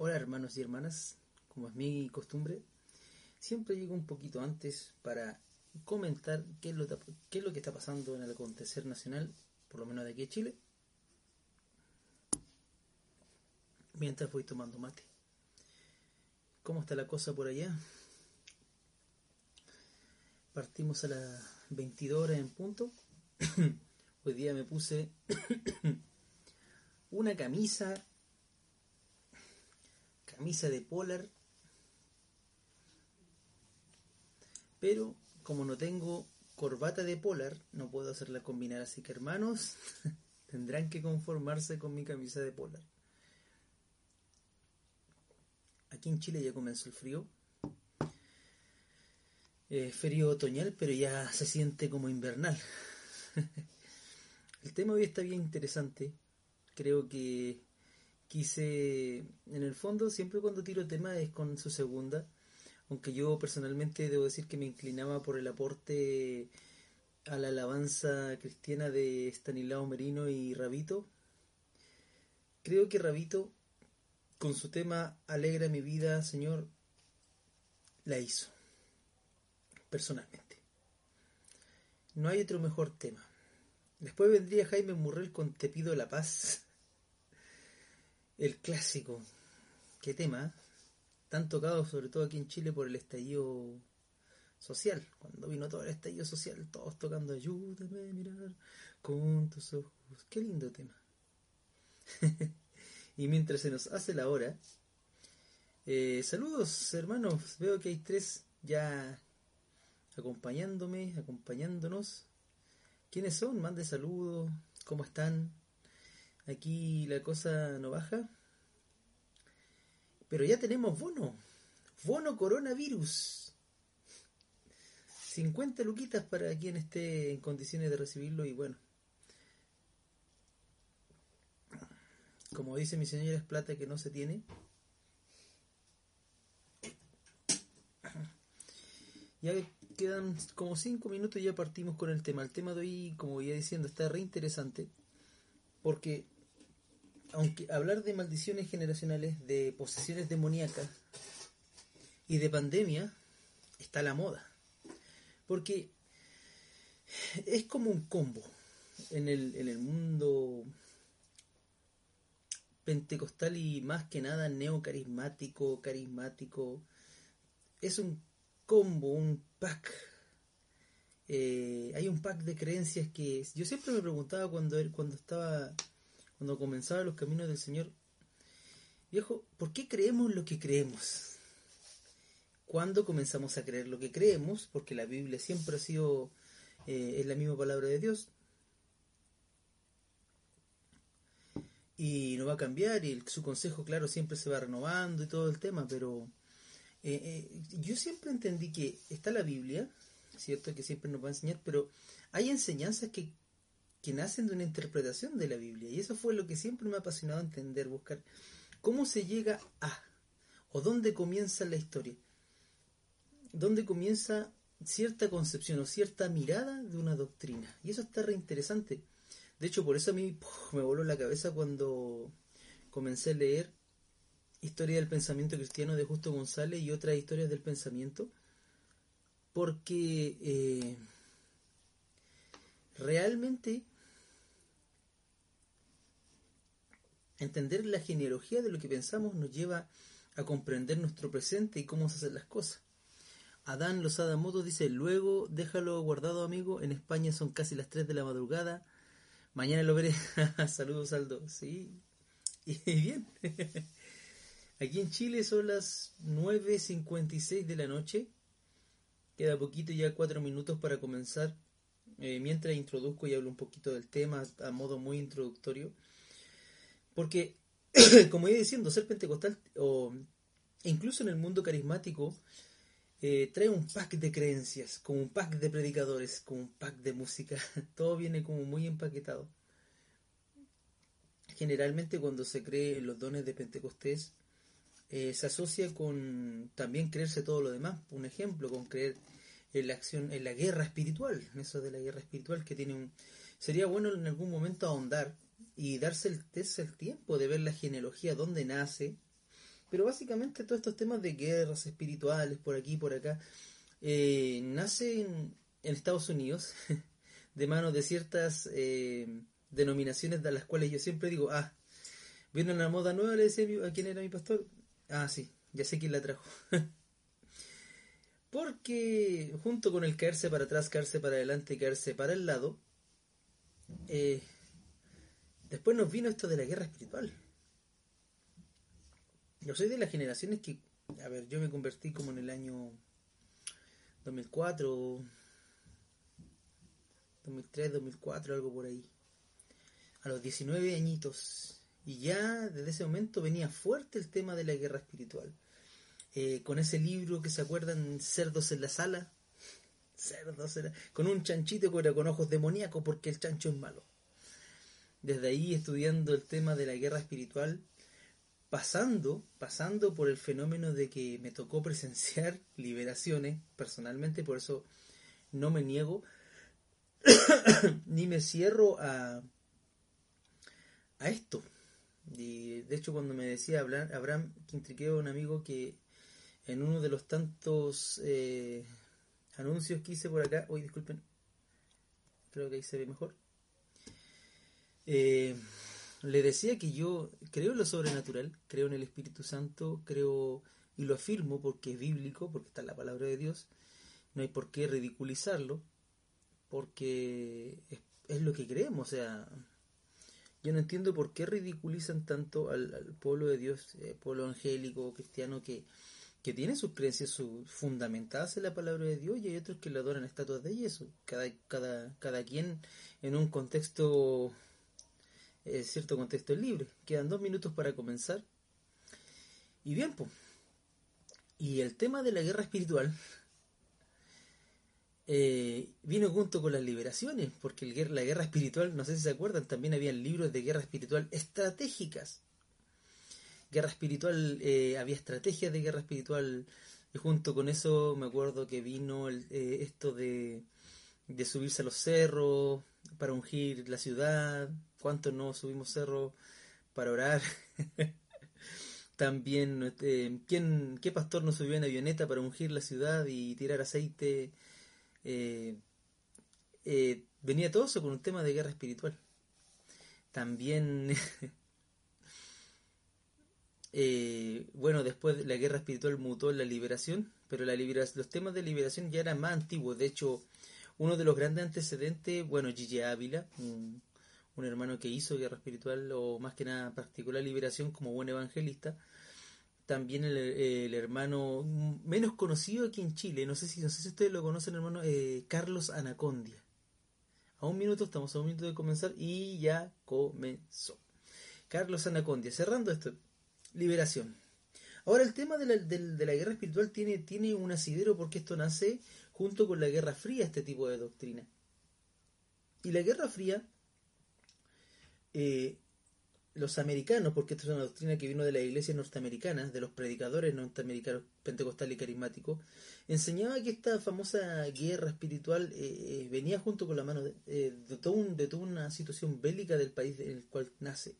Hola hermanos y hermanas, como es mi costumbre, siempre llego un poquito antes para comentar qué es lo, qué es lo que está pasando en el acontecer nacional, por lo menos de aquí de Chile, mientras voy tomando mate. ¿Cómo está la cosa por allá? Partimos a las 22 horas en punto. Hoy día me puse una camisa, camisa de polar, pero como no tengo corbata de polar, no puedo hacerla combinar, así que hermanos, tendrán que conformarse con mi camisa de polar. Aquí en Chile ya comenzó el frío, eh, frío otoñal, pero ya se siente como invernal. el tema hoy está bien interesante. Creo que quise, en el fondo, siempre cuando tiro tema es con su segunda, aunque yo personalmente debo decir que me inclinaba por el aporte a la alabanza cristiana de Stanislao Merino y Rabito. Creo que Rabito, con su tema Alegra mi vida, Señor, la hizo personalmente. No hay otro mejor tema. Después vendría Jaime Murrell con Te pido la paz. El clásico. ¿Qué tema? eh? Tan tocado sobre todo aquí en Chile por el estallido social. Cuando vino todo el estallido social, todos tocando Ayúdame a mirar con tus ojos. Qué lindo tema. y mientras se nos hace la hora, eh, saludos hermanos. Veo que hay tres ya acompañándome, acompañándonos. ¿Quiénes son? Mande saludos. ¿Cómo están? Aquí la cosa no baja. Pero ya tenemos bono. Bono coronavirus. 50 luquitas para quien esté en condiciones de recibirlo y bueno. Como dice mi señora, es plata que no se tiene. Ya quedan como 5 minutos y ya partimos con el tema. El tema de hoy, como ya diciendo, está re interesante. Porque, aunque hablar de maldiciones generacionales, de posesiones demoníacas y de pandemia, está a la moda. Porque es como un combo en el, en el mundo pentecostal y más que nada neocarismático, carismático. Es un combo, un pack. Eh, hay un pack de creencias que yo siempre me preguntaba cuando cuando estaba, cuando comenzaba los caminos del Señor, viejo, ¿por qué creemos lo que creemos? ¿Cuándo comenzamos a creer lo que creemos? Porque la Biblia siempre ha sido, eh, es la misma palabra de Dios. Y no va a cambiar y su consejo, claro, siempre se va renovando y todo el tema, pero eh, eh, yo siempre entendí que está la Biblia, ¿cierto? Que siempre nos va a enseñar, pero hay enseñanzas que, que nacen de una interpretación de la Biblia. Y eso fue lo que siempre me ha apasionado entender, buscar cómo se llega a, o dónde comienza la historia, dónde comienza cierta concepción o cierta mirada de una doctrina. Y eso está re interesante. De hecho, por eso a mí me voló la cabeza cuando comencé a leer Historia del Pensamiento Cristiano de Justo González y otras historias del pensamiento, porque eh, realmente entender la genealogía de lo que pensamos nos lleva a comprender nuestro presente y cómo se hacen las cosas. Adán Lozada Motos dice, luego déjalo guardado amigo, en España son casi las 3 de la madrugada, mañana lo veré. Saludos Aldo, sí, y bien. Aquí en Chile son las 9.56 de la noche. Queda poquito, ya cuatro minutos para comenzar. Eh, mientras introduzco y hablo un poquito del tema a modo muy introductorio. Porque, como iba diciendo, ser pentecostal o incluso en el mundo carismático eh, trae un pack de creencias, como un pack de predicadores, como un pack de música. Todo viene como muy empaquetado. Generalmente cuando se cree en los dones de Pentecostés, eh, se asocia con también creerse todo lo demás. Un ejemplo, con creer en la acción, en la guerra espiritual, eso de la guerra espiritual que tiene un... Sería bueno en algún momento ahondar y darse el, el tiempo de ver la genealogía, dónde nace. Pero básicamente todos estos temas de guerras espirituales por aquí y por acá, eh, nace en, Estados Unidos de manos de ciertas eh, denominaciones de las cuales yo siempre digo, ah, viene una moda nueva, le decía a quién era mi pastor, Ah, sí, ya sé quién la trajo. Porque junto con el caerse para atrás, caerse para adelante y caerse para el lado, eh, después nos vino esto de la guerra espiritual. Yo soy de las generaciones que, a ver, yo me convertí como en el año 2004, 2003, 2004, algo por ahí. A los 19 añitos. Y ya desde ese momento venía fuerte el tema de la guerra espiritual. Eh, con ese libro que se acuerdan, Cerdos en la Sala, cerdos con un chanchito que era con ojos demoníacos porque el chancho es malo. Desde ahí estudiando el tema de la guerra espiritual, pasando, pasando por el fenómeno de que me tocó presenciar liberaciones personalmente, por eso no me niego, ni me cierro a, a esto, y de hecho cuando me decía Abraham Quintriqueo, un amigo que en uno de los tantos eh, anuncios que hice por acá, hoy disculpen, creo que ahí se ve mejor, eh, le decía que yo creo en lo sobrenatural, creo en el Espíritu Santo, creo y lo afirmo porque es bíblico, porque está en la palabra de Dios, no hay por qué ridiculizarlo, porque es, lo que creemos, o sea, yo no entiendo por qué ridiculizan tanto al, pueblo de Dios, eh, pueblo angélico, cristiano, que, que tiene sus creencias fundamentadas en la palabra de Dios y hay otros que le adoran estatuas de yeso. Cada, cada, cada quien en un contexto, eh, cierto contexto es libre. Quedan dos minutos para comenzar. Y bien, pues. Y el tema de la guerra espiritual eh, vino junto con las liberaciones, porque la guerra espiritual, no sé si se acuerdan, también había libros de guerra espiritual estratégicas. Guerra espiritual, eh, había estrategias de guerra espiritual, y junto con eso me acuerdo que vino eh, esto de, de subirse a los cerros para ungir la ciudad, cuántos no subimos cerros para orar. También, ¿quién, ¿qué pastor no subió en avioneta para ungir la ciudad y tirar aceite eh, eh, venía todo eso con un tema de guerra espiritual. También, eh, bueno, después la guerra espiritual mutó en la liberación, pero la liberación, los temas de liberación ya eran más antiguos. De hecho, uno de los grandes antecedentes, bueno, Gigi Ávila, un hermano que hizo guerra espiritual o más que nada practicó la liberación como buen evangelista, también el, hermano menos conocido aquí en Chile, no sé si, no sé si ustedes lo conocen, hermano, eh, Carlos Anacondia. A un minuto, estamos a un minuto de comenzar y ya comenzó. Carlos Anacondia, cerrando esto, liberación. Ahora el tema de la, de, la guerra espiritual tiene, tiene un asidero porque esto nace junto con la Guerra Fría, este tipo de doctrina. Y la Guerra Fría eh, los americanos, porque esto es una doctrina que vino de la iglesia norteamericana, de los predicadores norteamericanos pentecostal y carismáticos, enseñaba que esta famosa guerra espiritual eh, eh, venía junto con la mano de, eh, de, toda una situación bélica del país en el cual nace.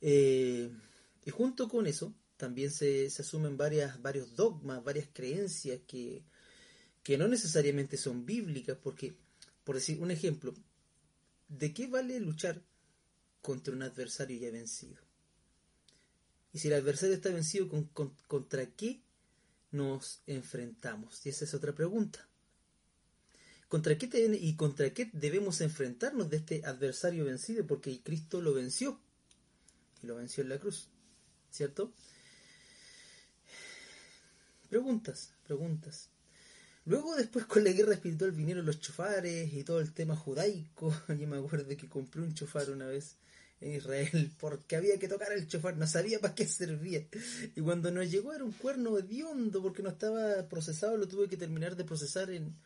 y junto con eso también se, se, asumen varias, varios dogmas, varias creencias que, que no necesariamente son bíblicas, porque, por decir un ejemplo, ¿de qué vale luchar contra un adversario ya vencido. Y si el adversario está vencido, ¿contra qué nos enfrentamos? Y esa es otra pregunta. ¿Contra qué ¿Y contra qué debemos enfrentarnos de este adversario vencido? Porque Cristo lo venció. Y lo venció en la cruz. ¿Cierto? Preguntas, preguntas. Luego después con la guerra espiritual vinieron los chofares y todo el tema judaico. Yo me acuerdo que compré un chofar una vez en Israel porque había que tocar el chofar, no sabía para qué servía. Y cuando nos llegó era un cuerno hediondo porque no estaba procesado, lo tuve que terminar de procesar en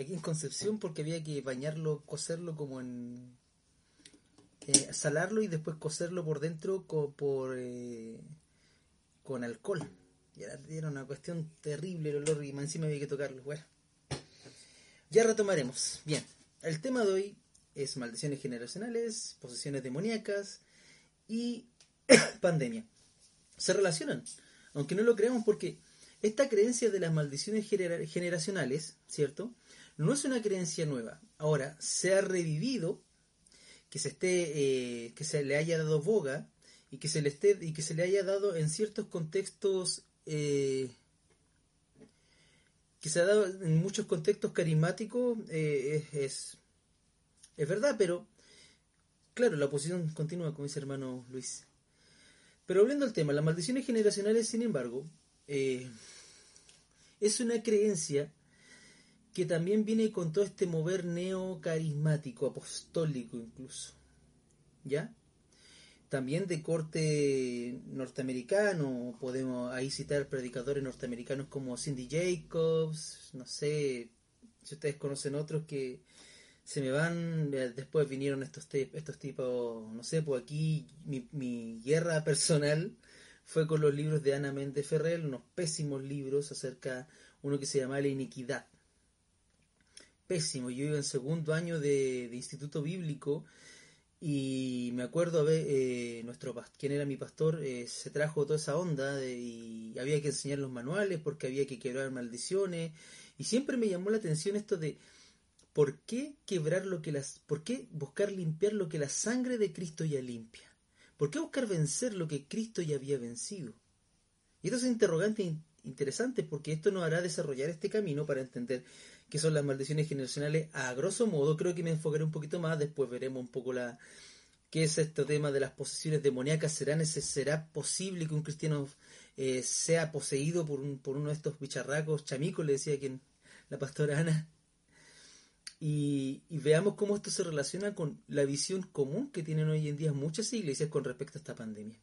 aquí en Concepción porque había que bañarlo, cocerlo como en... Eh, salarlo y después cocerlo por dentro por, eh, con alcohol. Y era, una cuestión terrible el olor y encima había que tocarlo. Bueno, ya retomaremos. Bien, el tema de hoy es maldiciones generacionales, posesiones demoníacas y pandemia. Se relacionan, aunque no lo creamos porque esta creencia de las maldiciones generacionales, ¿cierto? No es una creencia nueva. Ahora, se ha revivido, que se esté, eh, que se le haya dado boga y que se le esté, y que se le haya dado en ciertos contextos eh, que se ha dado en muchos contextos carismáticos eh, es, es, verdad, pero claro, la oposición continúa, como dice hermano Luis. Pero volviendo al tema, las maldiciones generacionales, sin embargo, eh, es una creencia que también viene con todo este mover neocarismático, apostólico incluso. ¿Ya? también de corte norteamericano, podemos ahí citar predicadores norteamericanos como Cindy Jacobs, no sé si ustedes conocen otros que se me van, eh, después vinieron estos, estos tipos, no sé, pues aquí mi, mi guerra personal fue con los libros de Ana Méndez Ferrer, unos pésimos libros acerca, uno que se llama La Iniquidad. Pésimo, yo iba en segundo año de, de instituto bíblico y me acuerdo, a ver, eh, nuestro, quien era mi pastor, eh, se trajo toda esa onda y había que enseñar los manuales porque había que quebrar maldiciones. Y siempre me llamó la atención esto de por qué quebrar lo que las, por qué buscar limpiar lo que la sangre de Cristo ya limpia. ¿Por qué buscar vencer lo que Cristo ya había vencido? Y esto es interrogante interesante porque esto nos hará desarrollar este camino para entender que son las maldiciones generacionales, a grosso modo, creo que me enfocaré un poquito más, después veremos un poco la qué es este tema de las posesiones demoníacas, ¿será, será posible que un cristiano eh, sea poseído por, por uno de estos bicharracos chamicos, le decía quien, la pastora Ana, y, veamos cómo esto se relaciona con la visión común que tienen hoy en día muchas iglesias con respecto a esta pandemia.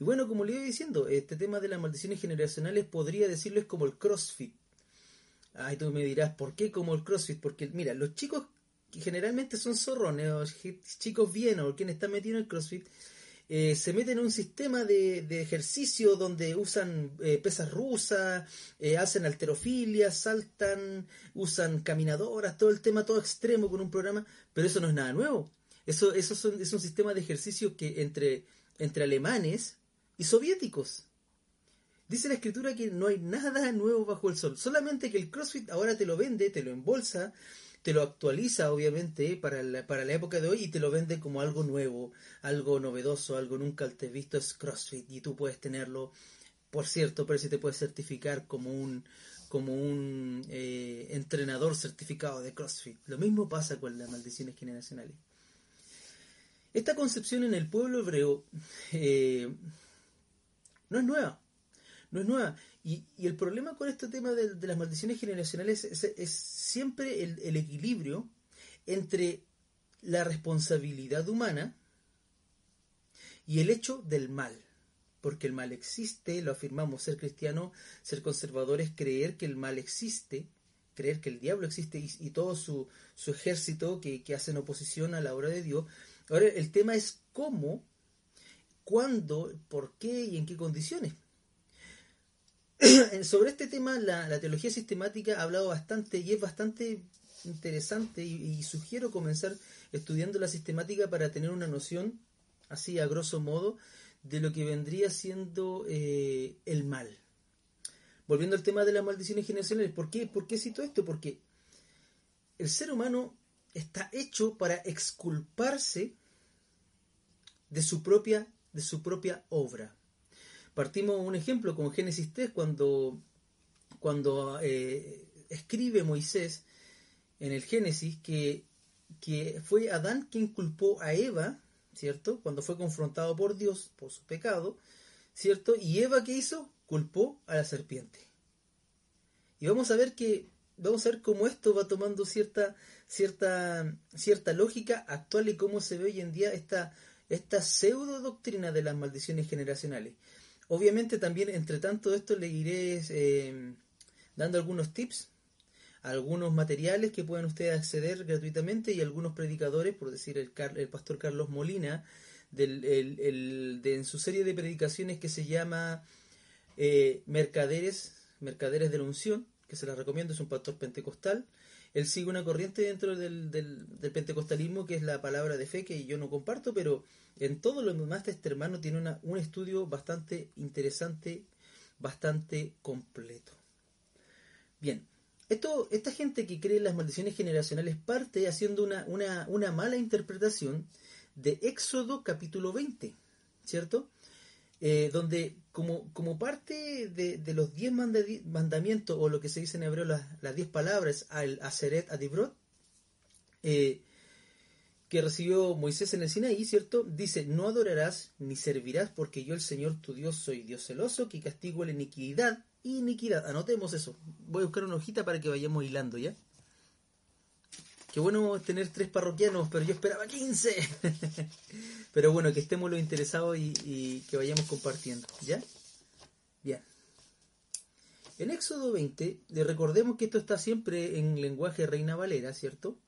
Y bueno, como le iba diciendo, este tema de las maldiciones generacionales podría decirlo es como el CrossFit. Ay, tú me dirás, ¿por qué como el CrossFit? Porque, mira, los chicos que generalmente son zorrones, chicos bien o quienes están metidos en el CrossFit, eh, se meten en un sistema de, ejercicio donde usan eh, pesas rusas, eh, hacen alterofilia, saltan, usan caminadoras, todo el tema todo extremo con un programa, pero eso no es nada nuevo. Eso, eso es un sistema de ejercicio que entre, entre alemanes y soviéticos. Dice la escritura que no hay nada nuevo bajo el sol, solamente que el CrossFit ahora te lo vende, te lo embolsa, te lo actualiza obviamente para la, para la época de hoy y te lo vende como algo nuevo, algo novedoso, algo nunca te visto es CrossFit y tú puedes tenerlo, por cierto, pero si te puedes certificar como un como un eh, entrenador certificado de CrossFit. Lo mismo pasa con las maldiciones generacionales. Esta concepción en el pueblo hebreo eh, no es nueva no es nueva. Y, el problema con este tema de, las maldiciones generacionales es, siempre el, equilibrio entre la responsabilidad humana y el hecho del mal. Porque el mal existe, lo afirmamos, ser cristiano, ser conservador es creer que el mal existe, creer que el diablo existe y, todo su, ejército que, que hacen oposición a la obra de Dios. Ahora, el tema es cómo, cuándo, por qué y en qué condiciones. sobre este tema la, teología sistemática ha hablado bastante y es bastante interesante y, sugiero comenzar estudiando la sistemática para tener una noción, así a grosso modo, de lo que vendría siendo eh, el mal. Volviendo al tema de las maldiciones generacionales, ¿por qué, ¿por qué cito esto? Porque el ser humano está hecho para exculparse de su propia, de su propia obra. Partimos un ejemplo con Génesis 3, cuando, cuando eh, escribe Moisés en el Génesis que, que fue Adán quien culpó a Eva, ¿cierto? Cuando fue confrontado por Dios por su pecado, ¿cierto? Y Eva, ¿qué hizo? Culpó a la serpiente. Y vamos a ver que vamos a ver cómo esto va tomando cierta cierta cierta lógica actual y cómo se ve hoy en día esta esta pseudo doctrina de las maldiciones generacionales. Obviamente también entre tanto esto le iré eh, dando algunos tips, algunos materiales que puedan ustedes acceder gratuitamente y algunos predicadores, por decir el, pastor Carlos Molina, de, en su serie de predicaciones que se llama eh, Mercaderes, Mercaderes de la Unción, que se las recomiendo, es un pastor pentecostal. Él sigue una corriente dentro del, del, pentecostalismo que es la palabra de fe que yo no comparto, pero en todo lo demás este hermano tiene una, un estudio bastante interesante, bastante completo. Bien, esto, esta gente que cree en las maldiciones generacionales parte haciendo una, una, una mala interpretación de Éxodo capítulo 20, ¿cierto? Eh, donde como, como parte de, los diez mandamientos, o lo que se dice en hebreo, las, diez palabras, al Aseret Adibrot, eh, que recibió Moisés en el Sinaí, ¿cierto? Dice, no adorarás ni servirás porque yo el Señor tu Dios soy Dios celoso, que castigo la iniquidad, iniquidad. Anotemos eso. Voy a buscar una hojita para que vayamos hilando, ¿ya? Qué bueno tener tres parroquianos, pero yo esperaba 15. pero bueno, que estemos los interesados y, que vayamos compartiendo. ¿Ya? Bien. En Éxodo 20, le recordemos que esto está siempre en lenguaje Reina Valera, ¿cierto?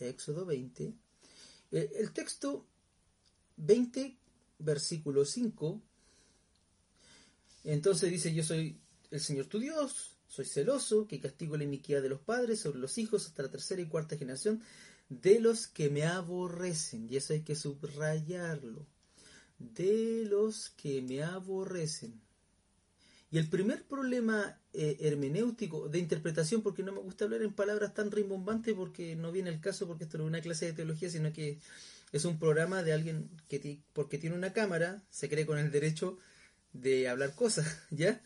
Éxodo 20. Eh, el texto 20, versículo 5. Entonces dice, yo soy el Señor tu Dios, soy celoso, que castigo la iniquidad de los padres sobre los hijos hasta la tercera y cuarta generación de los que me aborrecen. Y eso hay que subrayarlo. De los que me aborrecen. Y el primer problema eh, hermenéutico de interpretación, porque no me gusta hablar en palabras tan rimbombantes, porque no viene el caso, porque esto no es una clase de teología, sino que es un programa de alguien que, porque tiene una cámara, se cree con el derecho de hablar cosas, ¿ya?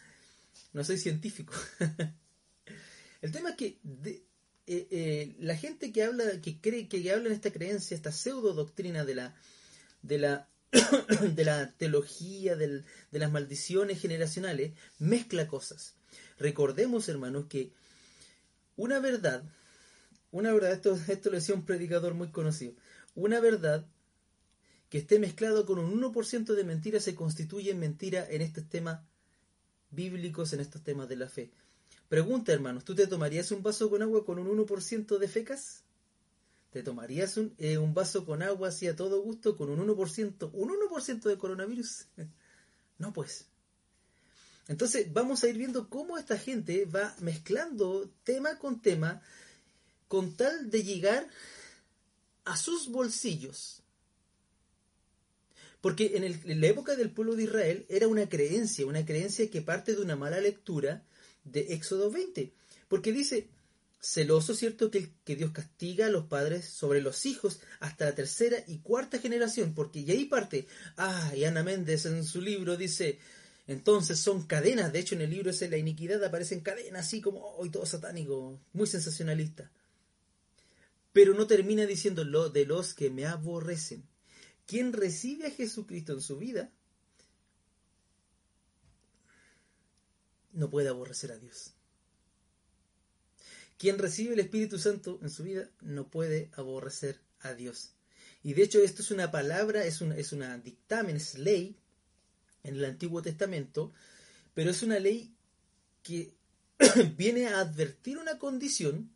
No soy científico. el tema es que eh, eh, la gente que habla, que cree, que habla en esta creencia, esta pseudo doctrina de la, de la, de la teología, de las maldiciones generacionales, mezcla cosas. Recordemos, hermanos, que una verdad, una verdad, esto, esto lo decía un predicador muy conocido, una verdad que esté mezclado con un 1% de mentira se constituye en mentira en este tema bíblicos en estos temas de la fe. Pregunta, hermanos, ¿tú te tomarías un vaso con agua con un 1% de fecas? ¿Te tomarías un, eh, un, vaso con agua así a todo gusto con un 1%, un 1% de coronavirus? no, pues. Entonces vamos a ir viendo cómo esta gente va mezclando tema con tema con tal de llegar a sus bolsillos. Porque en, la época del pueblo de Israel era una creencia, una creencia que parte de una mala lectura de Éxodo 20. Porque dice, celoso, ¿cierto? Que, Dios castiga a los padres sobre los hijos hasta la tercera y cuarta generación. Porque y ahí parte, ah, y Ana Méndez en su libro dice, entonces son cadenas. De hecho, en el libro ese, La iniquidad, aparecen cadenas así como, hoy todo satánico, muy sensacionalista. Pero no termina diciendo lo de los que me aborrecen quien recibe a Jesucristo en su vida no puede aborrecer a Dios. Quien recibe el Espíritu Santo en su vida no puede aborrecer a Dios. Y de hecho esto es una palabra, es una, es una dictamen, es ley en el Antiguo Testamento, pero es una ley que viene a advertir una condición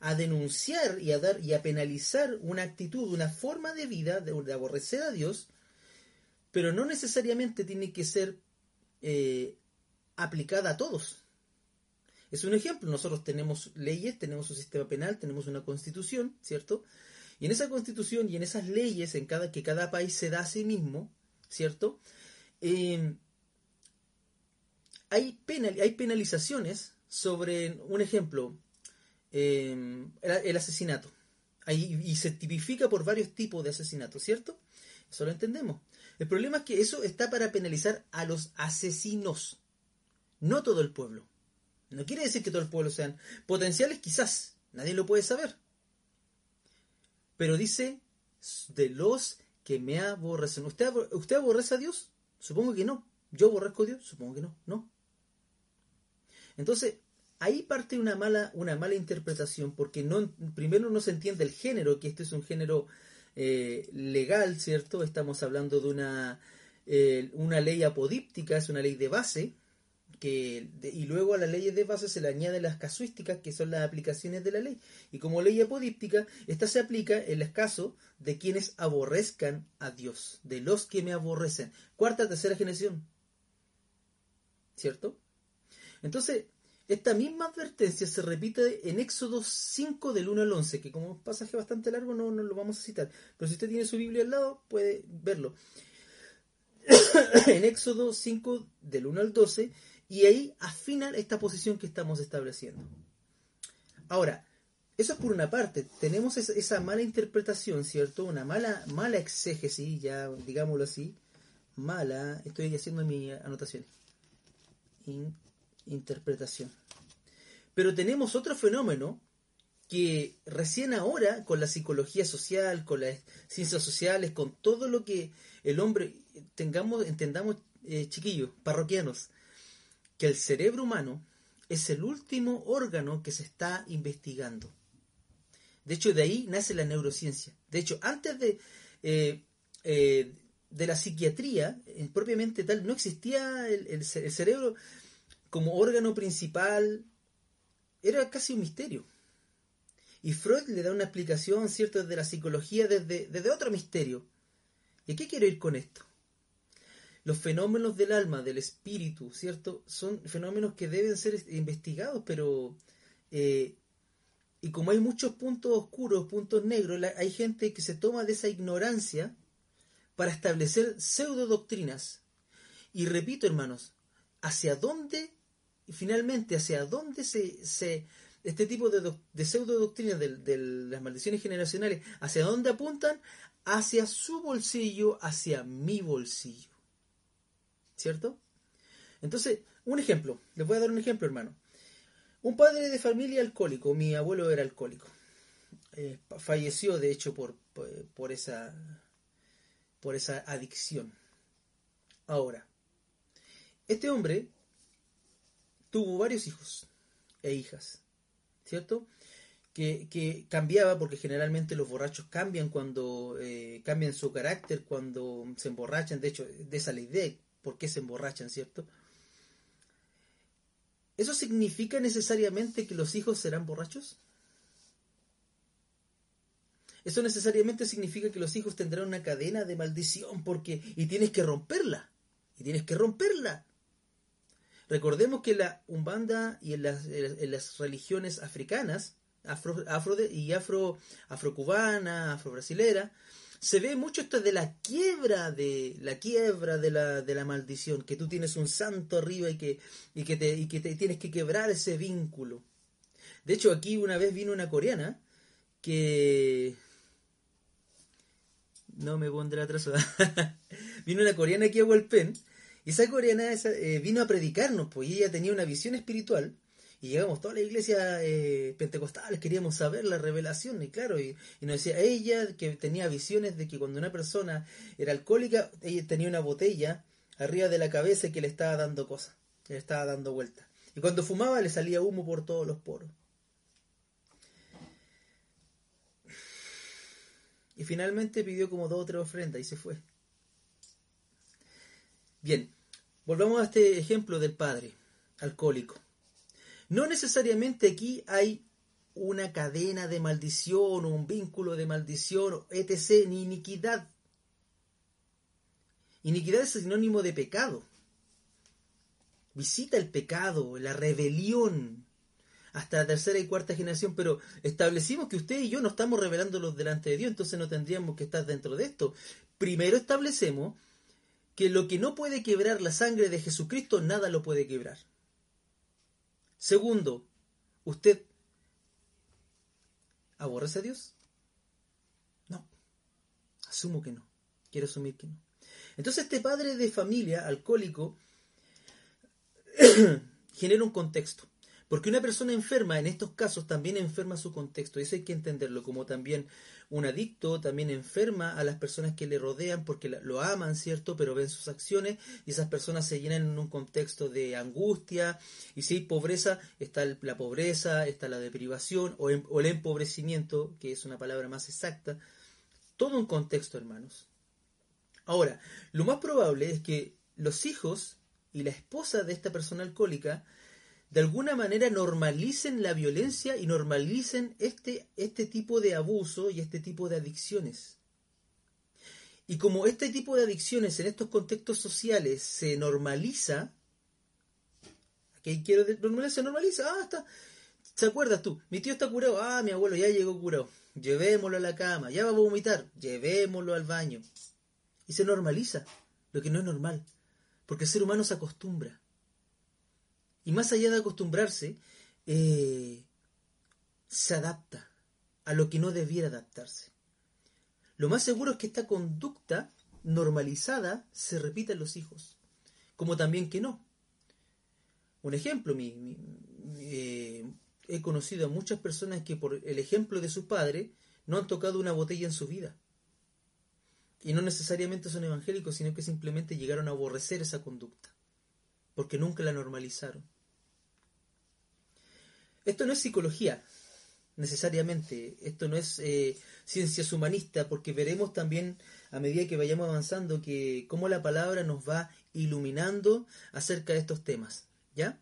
a denunciar y a dar y a penalizar una actitud, una forma de vida de, aborrecer a Dios, pero no necesariamente tiene que ser eh, aplicada a todos. Es un ejemplo, nosotros tenemos leyes, tenemos un sistema penal, tenemos una constitución, ¿cierto? Y en esa constitución y en esas leyes en cada, que cada país se da a sí mismo, ¿cierto? Eh, hay, penal, hay penalizaciones sobre, un ejemplo, Em, el, asesinato. Y se tipifica por varios tipos de asesinato, ¿cierto? Eso lo entendemos. El problema es que eso está para penalizar a los asesinos, no todo el pueblo. No quiere decir que todo el pueblo sean potenciales, quizás, nadie lo puede saber. Pero dice de los que me aborrecen. ¿Usted, ¿Usted aborrece a Dios? Supongo que no. ¿Yo aborrezco a Dios? Supongo que no. No. Entonces, ahí parte una mala, una mala interpretación, porque primero no se entiende el género, que este es un género eh, legal, ¿cierto? Estamos hablando de una, eh, una ley apodíptica, es una ley de base, que, y luego a las leyes de base se le añaden las casuísticas, que son las aplicaciones de la ley. Y como ley apodíptica, esta se aplica en el caso de quienes aborrezcan a Dios, de los que me aborrecen. Cuarta, tercera generación. ¿Cierto? Entonces, esta misma advertencia se repite en Éxodo 5 del 1 al 11, que como es un pasaje bastante largo no, no lo vamos a citar, pero si usted tiene su Biblia al lado puede verlo. en Éxodo 5 del 1 al 12 y ahí afinan esta posición que estamos estableciendo. Ahora, eso es por una parte, tenemos esa, mala interpretación, ¿cierto? Una mala, mala exégesis, ya digámoslo así, mala, estoy haciendo mis anotaciones, interpretación. Pero tenemos otro fenómeno que recién ahora, con la psicología social, con las ciencias sociales, con todo lo que el hombre, tengamos, entendamos, eh, chiquillos, parroquianos, que el cerebro humano es el último órgano que se está investigando. De hecho, de ahí nace la neurociencia. De hecho, antes de, eh, eh, de la psiquiatría, propiamente tal, no existía el, cerebro como órgano principal. Era casi un misterio. Y Freud le da una explicación, ¿cierto?, de la psicología desde, desde otro misterio. ¿Y qué quiero ir con esto? los fenómenos del alma, del espíritu, ¿cierto? Son fenómenos que deben ser investigados, pero... Eh, y como hay muchos puntos oscuros, puntos negros, hay gente que se toma de esa ignorancia para establecer pseudo doctrinas. Y repito, hermanos, ¿hacia dónde, finalmente, hacia dónde se, se este tipo de, de pseudo doctrinas de, de las maldiciones generacionales, hacia dónde apuntan? Hacia su bolsillo, hacia mi bolsillo. ¿Cierto? Entonces, un ejemplo, les voy a dar un ejemplo, hermano. Un padre de familia alcohólico, mi abuelo era alcohólico. Eh, falleció, de hecho, por, por, esa, por esa adicción. Ahora, este hombre tuvo varios hijos e hijas, ¿cierto? Que, que, cambiaba, porque generalmente los borrachos cambian cuando eh, cambian su carácter, cuando se emborrachan, de hecho, de esa ley de por qué se emborrachan, ¿cierto? ¿Eso significa necesariamente que los hijos serán borrachos? Eso necesariamente significa que los hijos tendrán una cadena de maldición porque y tienes que romperla. Y tienes que romperla. Recordemos que la Umbanda y en las, religiones africanas, afro, afro y afro, afrocubana, afrobrasilera, se ve mucho esto de la quiebra de la quiebra de la, de la maldición, que tú tienes un santo arriba y que, y que, te, y que te tienes que quebrar ese vínculo. De hecho, aquí una vez vino una coreana que... No me pondré atrás. vino una coreana aquí a Huelpen y esa coreana eh, vino a predicarnos, pues ella tenía una visión espiritual y llegamos toda la iglesia eh, pentecostales, queríamos saber la revelación, y claro, y, nos decía ella que tenía visiones de que cuando una persona era alcohólica, ella tenía una botella arriba de la cabeza y que le estaba dando cosas, que le estaba dando vueltas. Y cuando fumaba le salía humo por todos los poros. Y finalmente pidió como dos o tres ofrendas y se fue. Bien, volvamos a este ejemplo del padre alcohólico. No necesariamente aquí hay una cadena de maldición o un vínculo de maldición, etc., ni iniquidad. Iniquidad es sinónimo de pecado. Visita el pecado, la rebelión, hasta la tercera y cuarta generación, pero establecimos que usted y yo no estamos revelándolos delante de Dios, entonces no tendríamos que estar dentro de esto. Primero establecemos que lo que no puede quebrar la sangre de Jesucristo, nada lo puede quebrar. Segundo, ¿usted aborrece a Dios? No. Asumo que no. Quiero asumir que no. Entonces este padre de familia alcohólico genera un contexto. Porque una persona enferma en estos casos también enferma su contexto, eso hay que entenderlo, como también un adicto también enferma a las personas que le rodean porque lo aman, ¿cierto? Pero ven sus acciones y esas personas se llenan en un contexto de angustia y si hay pobreza, está la pobreza, está la deprivación o, o el empobrecimiento, que es una palabra más exacta, todo un contexto, hermanos. Ahora, lo más probable es que los hijos y la esposa de esta persona alcohólica de alguna manera normalicen la violencia y normalicen este, este tipo de abuso y este tipo de adicciones. Y como este tipo de adicciones en estos contextos sociales se normaliza, aquí quiero normalizar, se normaliza, ah, está, ¿se acuerdas tú? Mi tío está curado, ah, mi abuelo ya llegó curado, llevémoslo a la cama, ya va a vomitar, llevémoslo al baño. Y se normaliza, lo que no es normal, porque el ser humano se acostumbra. Y más allá de acostumbrarse, eh, se adapta a lo que no debiera adaptarse. Lo más seguro es que esta conducta normalizada se repita en los hijos, como también que no. Un ejemplo, eh, he conocido a muchas personas que por el ejemplo de su padre no han tocado una botella en su vida. Y no necesariamente son evangélicos, sino que simplemente llegaron a aborrecer esa conducta, porque nunca la normalizaron. Esto no es psicología, necesariamente. Esto no es eh, ciencias humanistas, porque veremos también a medida que vayamos avanzando que cómo la palabra nos va iluminando acerca de estos temas. ¿Ya?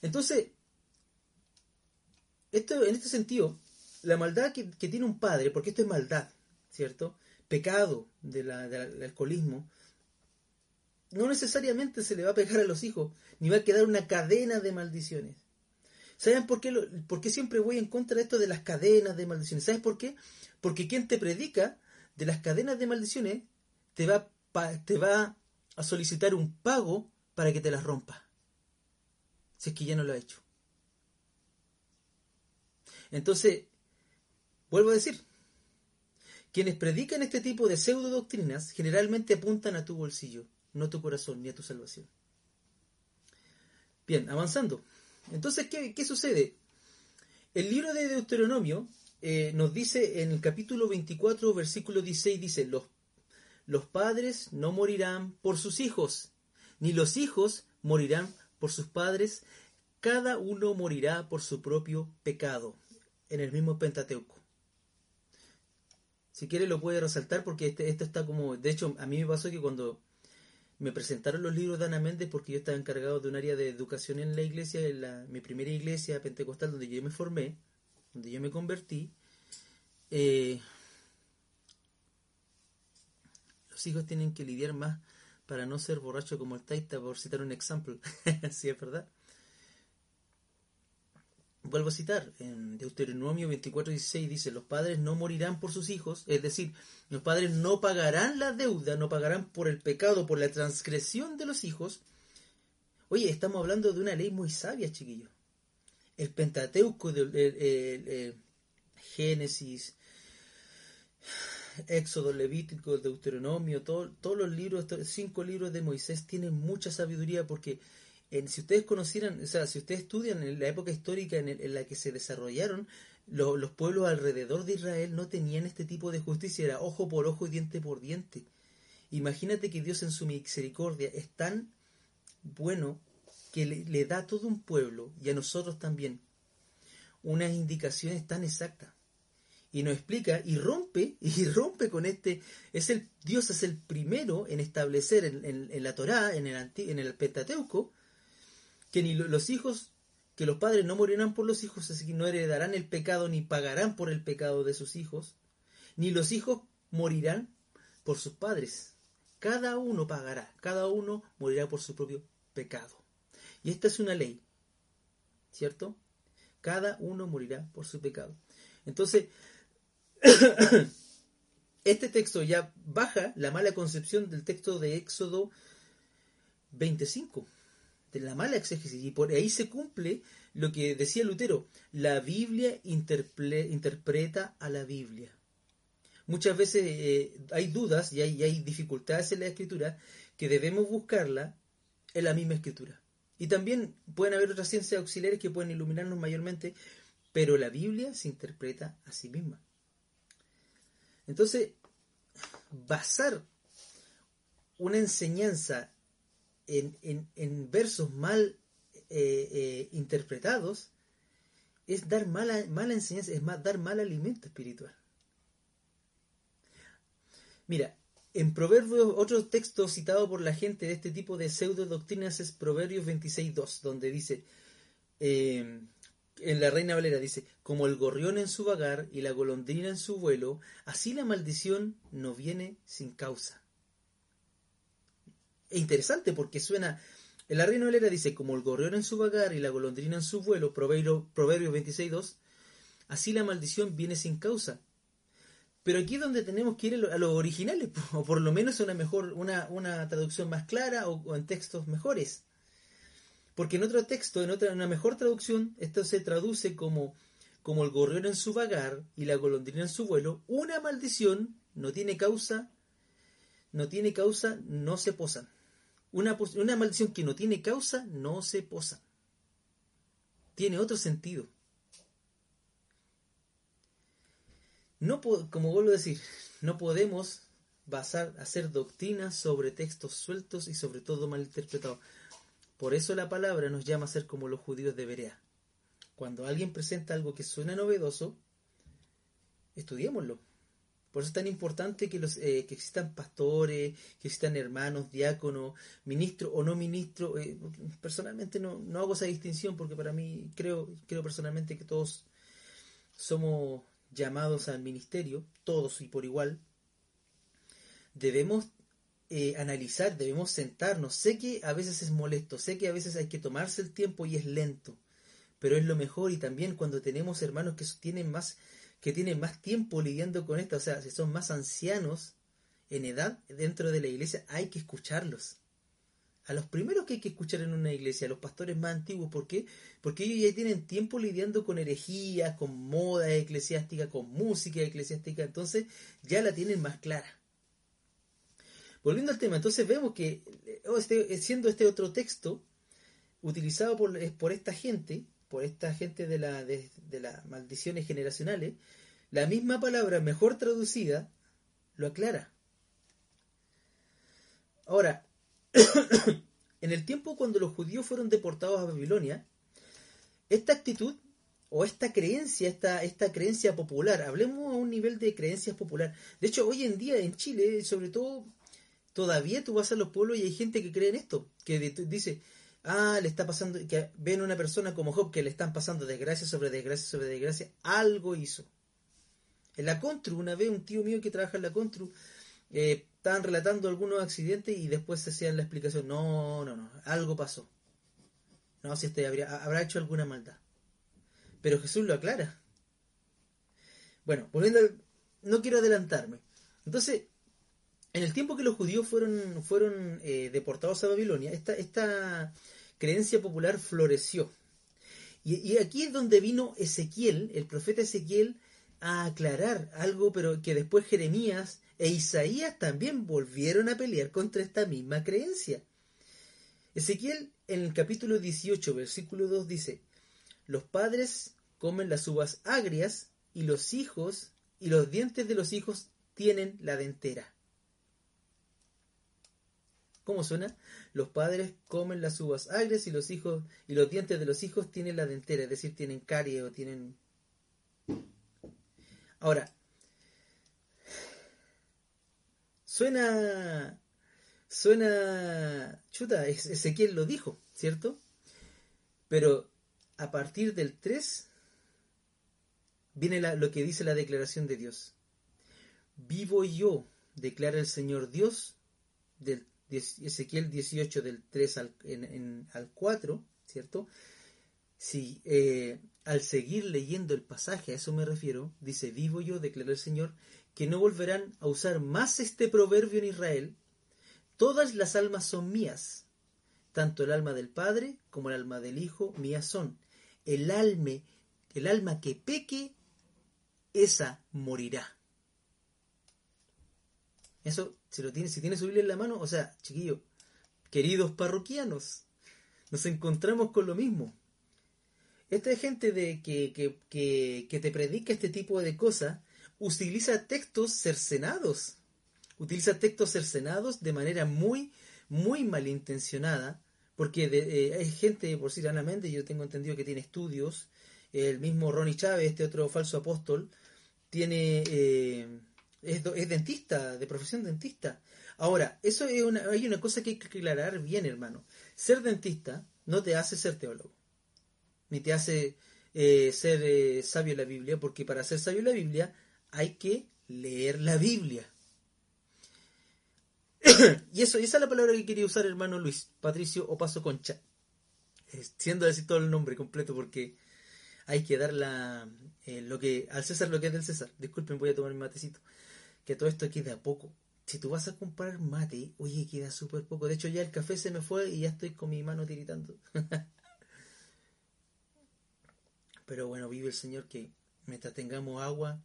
Entonces, esto, en este sentido, la maldad que, tiene un padre, porque esto es maldad, ¿cierto? Pecado del alcoholismo, no necesariamente se le va a pegar a los hijos, ni va a quedar una cadena de maldiciones. ¿Saben por qué, por qué siempre voy en contra de esto de las cadenas de maldiciones? ¿Sabes por qué? Porque quien te predica de las cadenas de maldiciones te va, te va a solicitar un pago para que te las rompa. Si es que ya no lo ha hecho. Entonces, vuelvo a decir, quienes predican este tipo de pseudo doctrinas generalmente apuntan a tu bolsillo, no a tu corazón ni a tu salvación. Bien, avanzando. Entonces, ¿qué, sucede? El libro de Deuteronomio eh, nos dice en el capítulo 24, versículo 16, dice, los, los padres no morirán por sus hijos, ni los hijos morirán por sus padres, cada uno morirá por su propio pecado, en el mismo Pentateuco. Si quiere lo puede resaltar porque este, esto está como, de hecho a mí me pasó que cuando me presentaron los libros de Ana Méndez porque yo estaba encargado de un área de educación en la iglesia, en la, mi primera iglesia pentecostal donde yo me formé, donde yo me convertí. Eh, los hijos tienen que lidiar más para no ser borracho como el taita, por citar un ejemplo. sí, es verdad. Vuelvo a citar, en Deuteronomio 24:16 dice, los padres no morirán por sus hijos, es decir, los padres no pagarán la deuda, no pagarán por el pecado, por la transgresión de los hijos. Oye, estamos hablando de una ley muy sabia, chiquillos. El Pentateuco, el, Génesis, Éxodo, Levítico, Deuteronomio, todos los libros, cinco libros de Moisés tienen mucha sabiduría porque si ustedes conocieran, o sea, si ustedes estudian en la época histórica en, la que se desarrollaron, los pueblos alrededor de Israel no tenían este tipo de justicia, era ojo por ojo y diente por diente. Imagínate que Dios en su misericordia es tan bueno que le, da a todo un pueblo y a nosotros también unas indicaciones tan exactas y nos explica y rompe y rompe con este es el Dios es el primero en establecer en, la Torá en el en el Pentateuco que ni los hijos, que los padres no morirán por los hijos, así que no heredarán el pecado ni pagarán por el pecado de sus hijos, ni los hijos morirán por sus padres. Cada uno pagará, cada uno morirá por su propio pecado. Y esta es una ley, ¿cierto? Cada uno morirá por su pecado. Entonces, este texto ya baja la mala concepción del texto de Éxodo 25 la mala exégesis. Y por ahí se cumple lo que decía Lutero, la Biblia interpreta a la Biblia. Muchas veces eh, hay dudas y hay, hay, dificultades en la escritura que debemos buscarla en la misma escritura. Y también pueden haber otras ciencias auxiliares que pueden iluminarnos mayormente, pero la Biblia se interpreta a sí misma. Entonces, basar una enseñanza en, versos mal eh, eh, interpretados es dar mala, mala enseñanza, es más, dar mal alimento espiritual. Mira, en Proverbios, otro texto citado por la gente de este tipo de pseudo doctrinas es Proverbios 26.2, donde dice, eh, en la Reina Valera dice, como el gorrión en su vagar y la golondrina en su vuelo, así la maldición no viene sin causa. Es interesante porque suena, en la Reina Valera dice, como el gorrión en su vagar y la golondrina en su vuelo, Proverbios Proverbio 26.2, así la maldición viene sin causa. Pero aquí es donde tenemos que ir a los originales, o por lo menos una mejor, una, una traducción más clara o, en textos mejores. Porque en otro texto, en otra, una mejor traducción, esto se traduce como, como el gorrión en su vagar y la golondrina en su vuelo, una maldición no tiene causa, no tiene causa, no se posan. Una, maldición que no tiene causa, no se posa. Tiene otro sentido. No, como vuelvo a decir, no podemos basar, hacer doctrinas sobre textos sueltos y sobre todo mal interpretados. Por eso la palabra nos llama a ser como los judíos de Berea. Cuando alguien presenta algo que suena novedoso, estudiémoslo. Por eso es tan importante que, los, eh, que existan pastores, que existan hermanos, diáconos, ministros o no ministros. Eh, personalmente no, no hago esa distinción porque para mí creo, creo personalmente que todos somos llamados al ministerio, todos y por igual, debemos eh, analizar, debemos sentarnos. Sé que a veces es molesto, sé que a veces hay que tomarse el tiempo y es lento, pero es lo mejor y también cuando tenemos hermanos que tienen más, que tienen más tiempo lidiando con esto, o sea, si son más ancianos en edad dentro de la iglesia, hay que escucharlos a los primeros que hay que escuchar en una iglesia, a los pastores más antiguos. ¿Por qué? Porque ellos ya tienen tiempo lidiando con herejías, con moda eclesiástica, con música eclesiástica, entonces ya la tienen más clara. Volviendo al tema, entonces vemos que oh, este, siendo este otro texto utilizado por, por esta gente, por esta gente de, la, de, las maldiciones generacionales, la misma palabra mejor traducida lo aclara. Ahora, en el tiempo cuando los judíos fueron deportados a Babilonia, esta actitud o esta creencia, esta, esta creencia popular, hablemos a un nivel de creencias popular. De hecho, hoy en día en Chile, sobre todo, todavía tú vas a los pueblos y hay gente que cree en esto, que dice, ah, le está pasando, que ven una persona como Job que le están pasando desgracia sobre desgracia sobre desgracia, algo hizo. En la Contru, una vez un tío mío que trabaja en la Contru, eh, estaban relatando algunos accidentes y después se hacían la explicación, no, no, no, algo pasó. No, si este habrá hecho alguna maldad. Pero Jesús lo aclara. Bueno, volviendo, no quiero adelantarme. Entonces, en el tiempo que los judíos fueron, fueron eh, deportados a Babilonia, esta, creencia popular floreció. Y, y, aquí es donde vino Ezequiel, el profeta Ezequiel, a aclarar algo, pero que después Jeremías e Isaías también volvieron a pelear contra esta misma creencia. Ezequiel en el capítulo 18, versículo 2 dice, los padres comen las uvas agrias y los hijos y los dientes de los hijos tienen la dentera. ¿Cómo suena? Los padres comen las uvas agrias y los hijos y los dientes de los hijos tienen la dentera, es decir, tienen carie o tienen Ahora, Suena. Suena. Chuta, Ezequiel lo dijo, ¿cierto? Pero a partir del 3 viene lo que dice la declaración de Dios. Vivo yo, declara el Señor Dios, del Ezequiel 18 del 3 al, al 4, ¿cierto? Si eh, al seguir leyendo el pasaje, a eso me refiero, dice, vivo yo, declara el Señor, que no volverán a usar más este proverbio en Israel, todas las almas son mías, tanto el alma del Padre como el alma del Hijo mías son. El alma, el alma que peque, esa morirá. Eso, si lo tiene, si tiene su Biblia en la mano, o sea, chiquillo, queridos parroquianos, nos encontramos con lo mismo. Esta gente de que, que, que, que te predica este tipo de cosas utiliza textos cercenados. Utiliza textos cercenados de manera muy, muy malintencionada. Porque de, eh, hay gente, por decir Méndez, yo tengo entendido que tiene estudios. El mismo Ronnie Chávez, este otro falso apóstol, tiene eh, es, dentista, de profesión dentista. Ahora, eso es una, hay una cosa que hay que aclarar bien, hermano. Ser dentista no te hace ser teólogo, ni te hace eh, ser eh, sabio la Biblia, porque para ser sabio la Biblia hay que leer la Biblia. y eso, esa es la palabra que quería usar, hermano Luis, Patricio o Paso Concha. Siendo decir todo el nombre completo, porque hay que dar la, eh, lo que, al César lo que es del César. Disculpen, voy a tomar mi matecito. Que todo esto queda poco si tú vas a comprar mate, oye, queda súper poco. De hecho, ya el café se me fue y ya estoy con mi mano tiritando. Pero bueno, vive el Señor que mientras tengamos agua,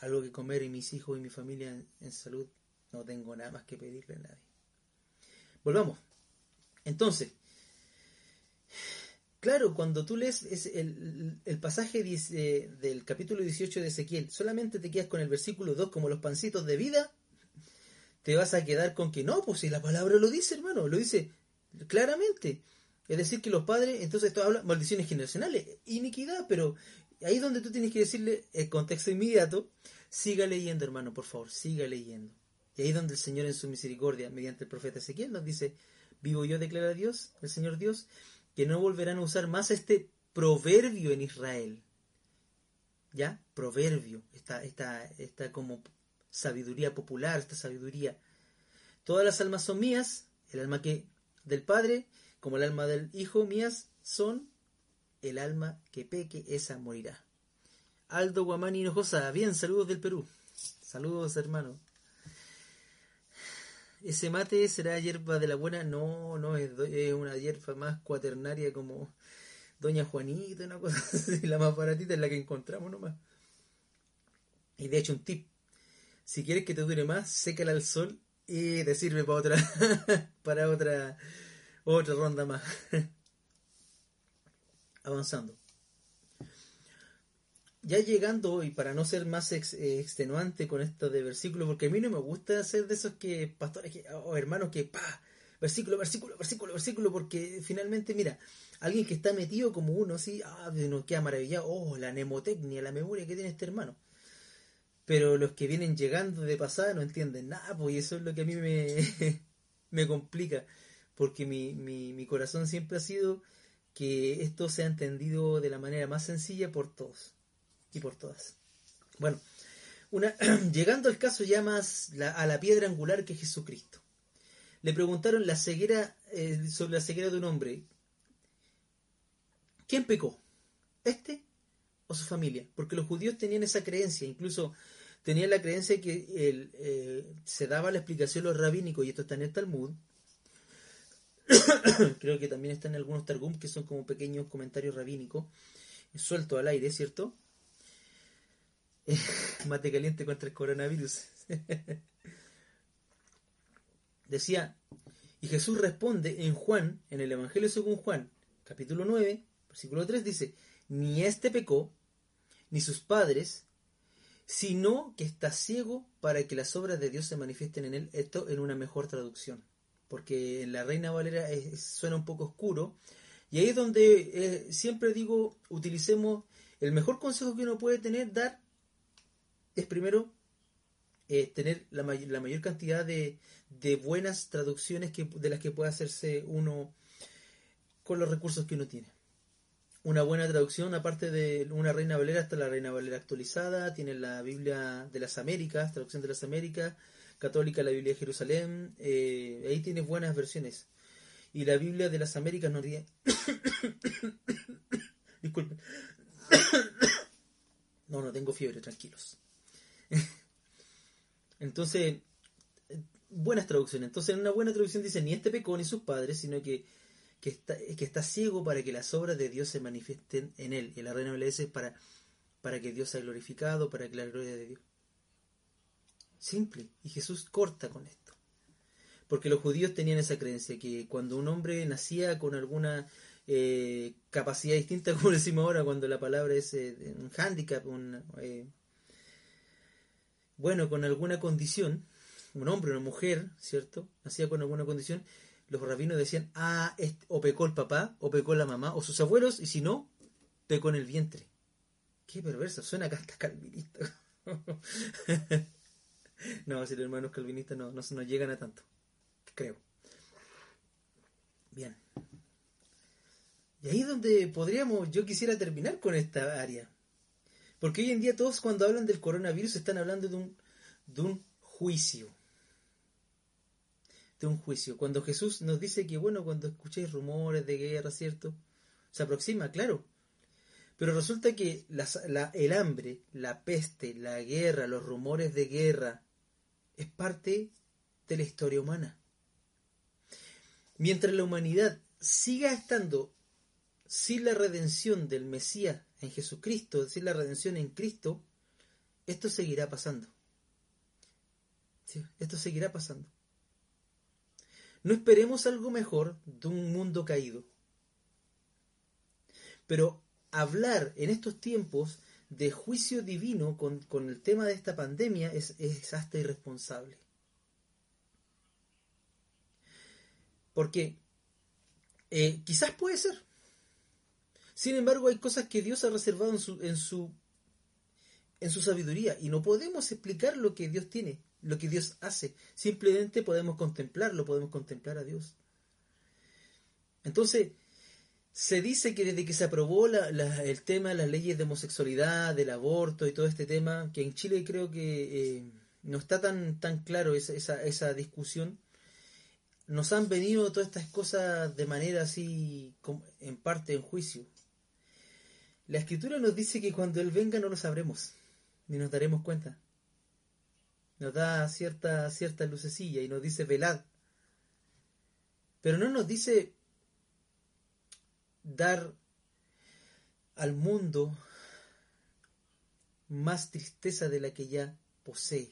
algo que comer y mis hijos y mi familia en, salud, no tengo nada más que pedirle a nadie. Volvamos. Entonces, claro, cuando tú lees el, el, pasaje del capítulo 18 de Ezequiel, solamente te quedas con el versículo 2 como los pancitos de vida te vas a quedar con que no, pues si la palabra lo dice, hermano, lo dice claramente. Es decir, que los padres, entonces esto habla maldiciones generacionales, iniquidad, pero ahí es donde tú tienes que decirle el contexto inmediato, siga leyendo, hermano, por favor, siga leyendo. Y ahí es donde el Señor en su misericordia, mediante el profeta Ezequiel, nos dice, vivo yo, declara Dios, el Señor Dios, que no volverán a usar más este proverbio en Israel. ¿Ya? Proverbio. Está, está, está como sabiduría popular, esta sabiduría. Todas las almas son mías, el alma que del Padre, como el alma del Hijo mías, son el alma que peque, esa morirá. Aldo Guamani Hinojosa, bien, saludos del Perú. Saludos, hermano. ¿Ese mate será hierba de la buena? No, no, es, una hierba más cuaternaria como Doña Juanita, una cosa así. La más baratita es la que encontramos nomás. Y de hecho, un tip si quieres que te dure más, sécala al sol y te sirve para otra, para otra, otra ronda más. Avanzando. Ya llegando hoy, para no ser más extenuante con esto de versículos, porque a mí no me gusta ser de esos que pastores o hermanos que pa, versículo, versículo, versículo, versículo, porque finalmente, mira, alguien que está metido como uno así, ah, nos queda maravillado, oh, la mnemotecnia, la memoria que tiene este hermano. Pero los que vienen llegando de pasada no entienden nada, pues y eso es lo que a mí me, me complica, porque mi, mi, mi, corazón siempre ha sido que esto sea entendido de la manera más sencilla por todos y por todas. Bueno, una, llegando al caso ya más a la piedra angular que es Jesucristo. Le preguntaron la ceguera, eh, sobre la ceguera de un hombre. ¿Quién pecó? ¿Este o su familia? Porque los judíos tenían esa creencia, incluso tenía la creencia que eh, se daba la explicación los rabínicos, y esto está en el Talmud, creo que también está en algunos Targum, que son como pequeños comentarios rabínicos, suelto al aire, ¿cierto? mate caliente contra el coronavirus. Decía, y Jesús responde en Juan, en el Evangelio según Juan, capítulo 9, versículo 3, dice, ni este pecó, ni sus padres, sino que está ciego para que las obras de Dios se manifiesten en él. Esto en una mejor traducción, porque en la Reina Valera suena un poco oscuro. Y ahí es donde eh, siempre digo, utilicemos el mejor consejo que uno puede tener, dar, es primero eh, tener la, mayor cantidad de, de buenas traducciones que, de las que pueda hacerse uno con los recursos que uno tiene una buena traducción, aparte de una Reina Valera, está la Reina Valera actualizada, tiene la Biblia de las Américas, traducción de las Américas, católica la Biblia de Jerusalén, eh, ahí tiene buenas versiones. Y la Biblia de las Américas no tiene... Disculpen. no, no tengo fiebre, tranquilos. Entonces, buenas traducciones. Entonces, en una buena traducción dice, ni este pecó ni sus padres, sino que que está, que está ciego para que las obras de Dios se manifiesten en él. Y la reina dice para, para que Dios sea glorificado, para que la gloria de Dios. Simple. Y Jesús corta con esto. Porque los judíos tenían esa creencia, que cuando un hombre nacía con alguna eh, capacidad distinta, como decimos ahora, cuando la palabra es eh, un handicap, un, eh, bueno, con alguna condición, un hombre, una mujer, ¿cierto? Nacía con alguna condición, los rabinos decían, ah, este, o pecó el papá, o pecó la mamá, o sus abuelos, y si no, pecó en el vientre. Qué perverso, suena canta calvinista. no, si los hermanos calvinistas no, no, no llegan a tanto, creo. Bien. Y ahí es donde podríamos, yo quisiera terminar con esta área. Porque hoy en día todos cuando hablan del coronavirus están hablando de un, de un juicio. De un juicio. Cuando Jesús nos dice que, bueno, cuando escuchéis rumores de guerra, ¿cierto? Se aproxima, claro. Pero resulta que el hambre, la peste, la guerra, los rumores de guerra, es parte de la historia humana. Mientras la humanidad siga estando sin la redención del Mesías en Jesucristo, sin la redención en Cristo, esto seguirá pasando. esto seguirá pasando. No esperemos algo mejor de un mundo caído. Pero hablar en estos tiempos de juicio divino con, el tema de esta pandemia es, hasta irresponsable. Porque eh, quizás puede ser, sin embargo, hay cosas que Dios ha reservado en su, en su, en su sabiduría y no podemos explicar lo que Dios tiene, lo que Dios hace. Simplemente podemos contemplarlo, podemos contemplar a Dios. Entonces, se dice que desde que se aprobó el tema de las leyes de homosexualidad, del aborto y todo este tema, que en Chile creo que eh, no está tan, tan claro esa, esa, esa, discusión, nos han venido todas estas cosas de manera así, en parte en juicio. La escritura nos dice que cuando Él venga no lo sabremos, ni nos daremos cuenta. Nos da cierta, cierta lucecilla y nos dice velad. Pero no nos dice dar al mundo más tristeza de la que ya posee.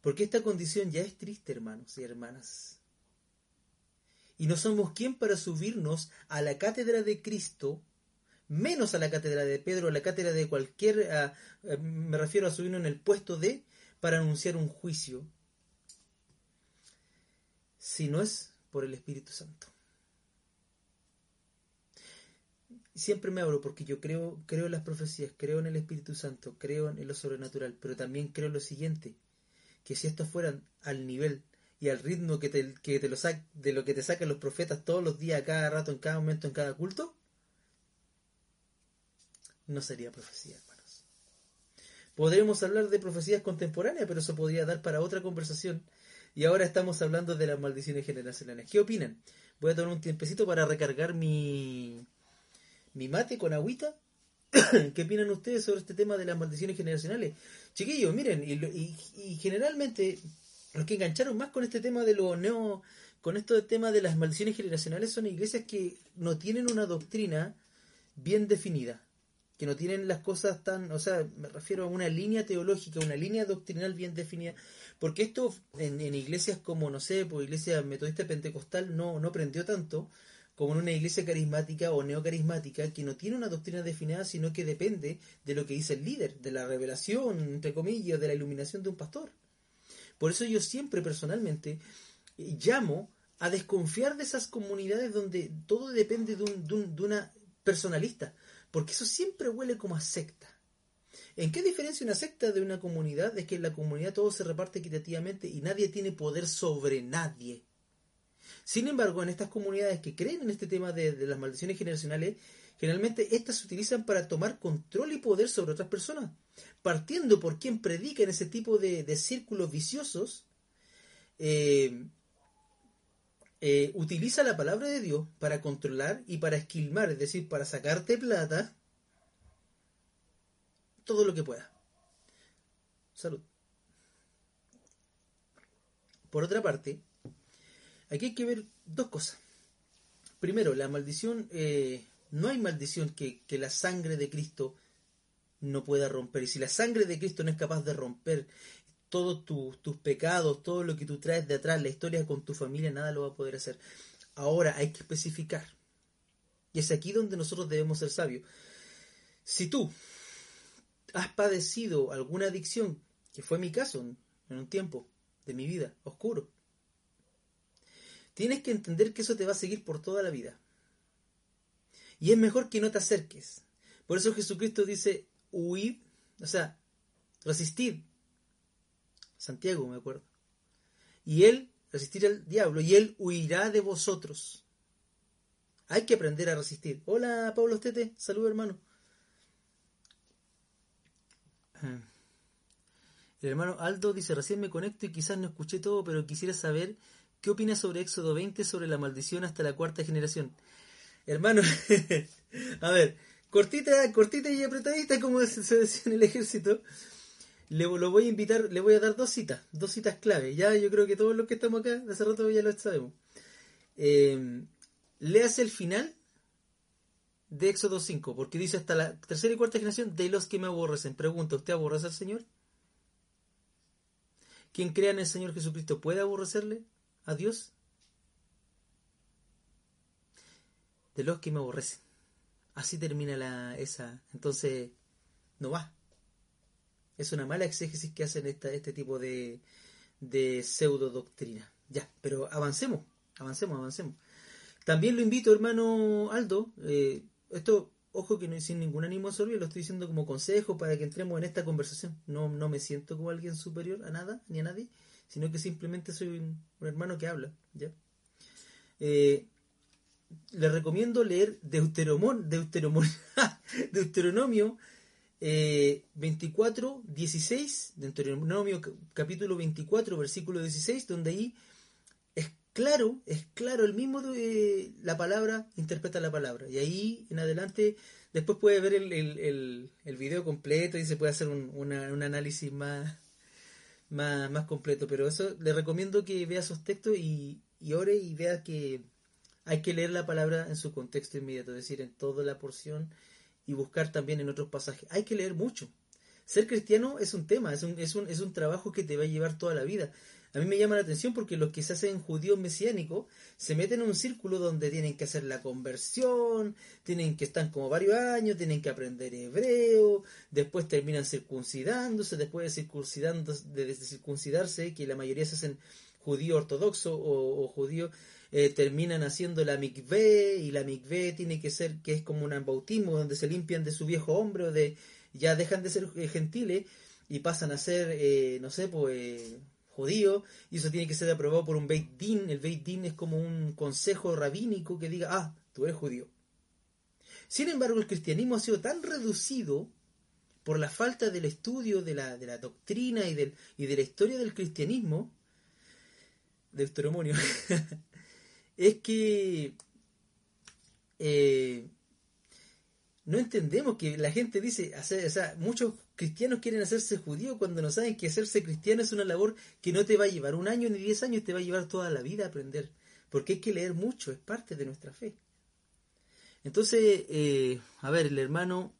Porque esta condición ya es triste, hermanos y hermanas. Y no somos quien para subirnos a la cátedra de Cristo menos a la cátedra de Pedro, a la cátedra de cualquier, me refiero a subirnos en el puesto de, para anunciar un juicio, si no es por el Espíritu Santo. Siempre me abro porque yo creo, creo en las profecías, creo en el Espíritu Santo, creo en lo sobrenatural, pero también creo lo siguiente, que si estos fueran al nivel y al ritmo que te, que te lo de lo que te sacan los profetas todos los días, a cada rato, en cada momento, en cada culto, no sería profecía, hermanos. Podremos hablar de profecías contemporáneas, pero eso podría dar para otra conversación. Y ahora estamos hablando de las maldiciones generacionales. ¿Qué opinan? Voy a tomar un tiempecito para recargar mi, mi mate con agüita. ¿Qué opinan ustedes sobre este tema de las maldiciones generacionales? Chiquillos, miren, y, y, generalmente los que engancharon más con este tema de los neo, con esto del tema de las maldiciones generacionales son iglesias que no tienen una doctrina bien definida que no tienen las cosas tan, o sea, me refiero a una línea teológica, una línea doctrinal bien definida, porque esto en, iglesias como, no sé, pues iglesia metodista pentecostal no, no prendió tanto como en una iglesia carismática o neocarismática que no tiene una doctrina definida, sino que depende de lo que dice el líder, de la revelación, entre comillas, de la iluminación de un pastor. Por eso yo siempre personalmente llamo a desconfiar de esas comunidades donde todo depende de, un, de una personalista, porque eso siempre huele como a secta. ¿En qué diferencia una secta de una comunidad? Es que en la comunidad todo se reparte equitativamente y nadie tiene poder sobre nadie. Sin embargo, en estas comunidades que creen en este tema de, las maldiciones generacionales, generalmente estas se utilizan para tomar control y poder sobre otras personas. Partiendo por quien predica en ese tipo de, círculos viciosos, eh, eh, utiliza la palabra de Dios para controlar y para esquilmar, es decir, para sacarte plata, todo lo que pueda. Salud. Por otra parte, aquí hay que ver dos cosas. Primero, la maldición, eh, no hay maldición que, que la sangre de Cristo no pueda romper. Y si la sangre de Cristo no es capaz de romper todos tus pecados, todo lo que tú traes de atrás, la historia con tu familia, nada lo va a poder hacer. Ahora hay que especificar. Y es aquí donde nosotros debemos ser sabios. Si tú has padecido alguna adicción, que fue mi caso en un tiempo de mi vida oscuro, tienes que entender que eso te va a seguir por toda la vida. Y es mejor que no te acerques. Por eso Jesucristo dice, huid, o sea, resistid. Santiago, me acuerdo. Y él, resistir al diablo, y él huirá de vosotros. Hay que aprender a resistir. Hola, Pablo Estete, saludo hermano. El hermano Aldo dice, recién me conecto y quizás no escuché todo, pero quisiera saber qué opinas sobre Éxodo 20, sobre la maldición hasta la cuarta generación. Hermano, a ver, cortita, cortita y apretadita, como se decía en el ejército. Le voy a invitar, le voy a dar dos citas, dos citas clave. Ya yo creo que todos los que estamos acá, hace rato ya lo sabemos. Eh, léase el final de Éxodo 5, porque dice hasta la tercera y cuarta generación de los que me aborrecen. Pregunta, ¿usted aborrece al Señor? ¿Quién crea en el Señor Jesucristo puede aborrecerle a Dios? De los que me aborrecen. Así termina la, esa. Entonces, no va. Es una mala exégesis que hacen esta, este tipo de, de pseudo doctrina. Ya, pero avancemos, avancemos, avancemos. También lo invito, hermano Aldo, eh, esto, ojo que no sin ningún ánimo sorbio, lo estoy diciendo como consejo para que entremos en esta conversación. No, no me siento como alguien superior a nada, ni a nadie, sino que simplemente soy un, hermano que habla, ¿ya? Eh, le recomiendo leer Deuteromón, Deuteronomio 24, 16, Deuteronomio capítulo 24, versículo 16, donde ahí es claro, es claro, el mismo de la palabra interpreta la palabra. Y ahí en adelante, después puede ver el, el, el, video completo y se puede hacer un, un análisis más, más, más completo. Pero eso le recomiendo que vea esos textos y, y ore y vea que hay que leer la palabra en su contexto inmediato, es decir, en toda la porción y buscar también en otros pasajes. Hay que leer mucho. Ser cristiano es un tema, es un, es un, es un trabajo que te va a llevar toda la vida. A mí me llama la atención porque los que se hacen judíos mesiánicos se meten en un círculo donde tienen que hacer la conversión, tienen que estar como varios años, tienen que aprender hebreo, después terminan circuncidándose, después de, circuncidándose, de circuncidarse, que la mayoría se hacen judío ortodoxo o, o judío eh, terminan haciendo la mikvé y la mikvé tiene que ser que es como un bautismo donde se limpian de su viejo hombre o de ya dejan de ser eh, gentiles y pasan a ser eh, no sé pues judíos y eso tiene que ser aprobado por un Beit Din. El Beit Din es como un consejo rabínico que diga ah tú eres judío sin embargo el cristianismo ha sido tan reducido por la falta del estudio de la, de la doctrina y, del, y de la historia del cristianismo, Deuteronomio, es que eh, no entendemos que la gente dice, muchos cristianos quieren hacerse judíos cuando no saben que hacerse cristiano es una labor que no te va a llevar un año ni diez años, te va a llevar toda la vida a aprender, porque hay que leer mucho, es parte de nuestra fe. Entonces, eh, a ver, el hermano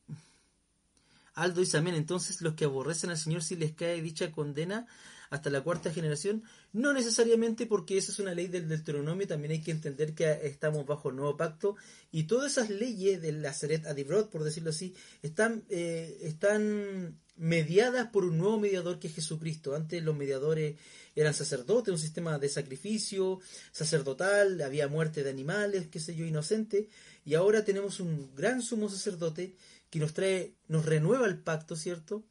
Aldo dice amén, entonces los que aborrecen al Señor si les cae dicha condena hasta la cuarta generación, no necesariamente porque esa es una ley del Deuteronomio, también hay que entender que estamos bajo el nuevo pacto y todas esas leyes del Lazaret Adibrod, por decirlo así, están, eh, están mediadas por un nuevo mediador que es Jesucristo. Antes los mediadores eran sacerdotes, un sistema de sacrificio sacerdotal, había muerte de animales, qué sé yo, inocente, y ahora tenemos un gran sumo sacerdote que nos trae, nos renueva el pacto, ¿cierto?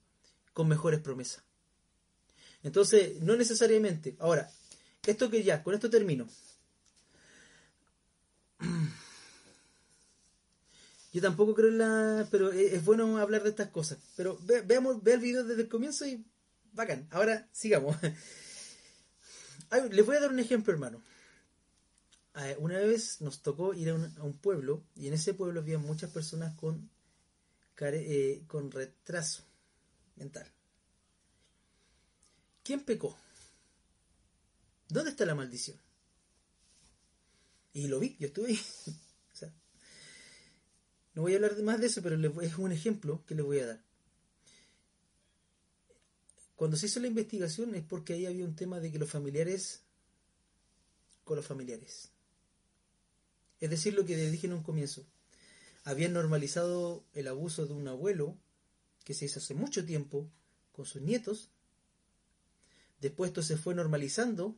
Con mejores promesas. Entonces, no necesariamente. Ahora, esto que ya, con esto termino. Yo tampoco creo en la... Pero es bueno hablar de estas cosas. Pero veamos, ve el video desde el comienzo y bacán. Ahora sigamos. Les voy a dar un ejemplo, hermano. Una vez nos tocó ir a un, pueblo y en ese pueblo había muchas personas con, eh, con retraso mental. ¿Quién pecó? ¿Dónde está la maldición? Y lo vi, yo estuve ahí. no voy a hablar más de eso, pero es un ejemplo que les voy a dar. cuando se hizo la investigación es porque ahí había un tema de que los familiares con los familiares. Es decir, lo que dije en un comienzo. Habían normalizado el abuso de un abuelo que se hizo hace mucho tiempo con sus nietos. Después esto se fue normalizando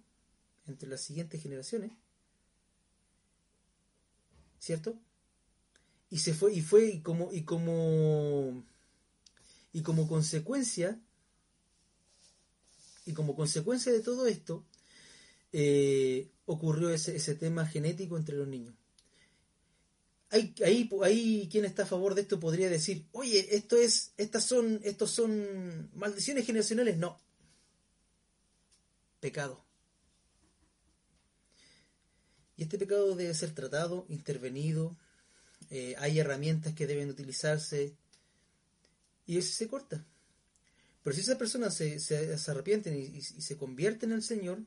entre las siguientes generaciones. ¿Cierto? Y se fue, y fue como, y como, y como consecuencia, y como consecuencia de todo esto, eh, ocurrió ese, ese tema genético entre los niños. Ahí, ahí, ahí quien está a favor de esto podría decir, oye, esto es, estas son, estos son maldiciones generacionales. No. Pecado. Y este pecado debe ser tratado, intervenido. Eh, hay herramientas que deben utilizarse. Y eso se corta. Pero si esas personas se, arrepienten y, se convierten al Señor,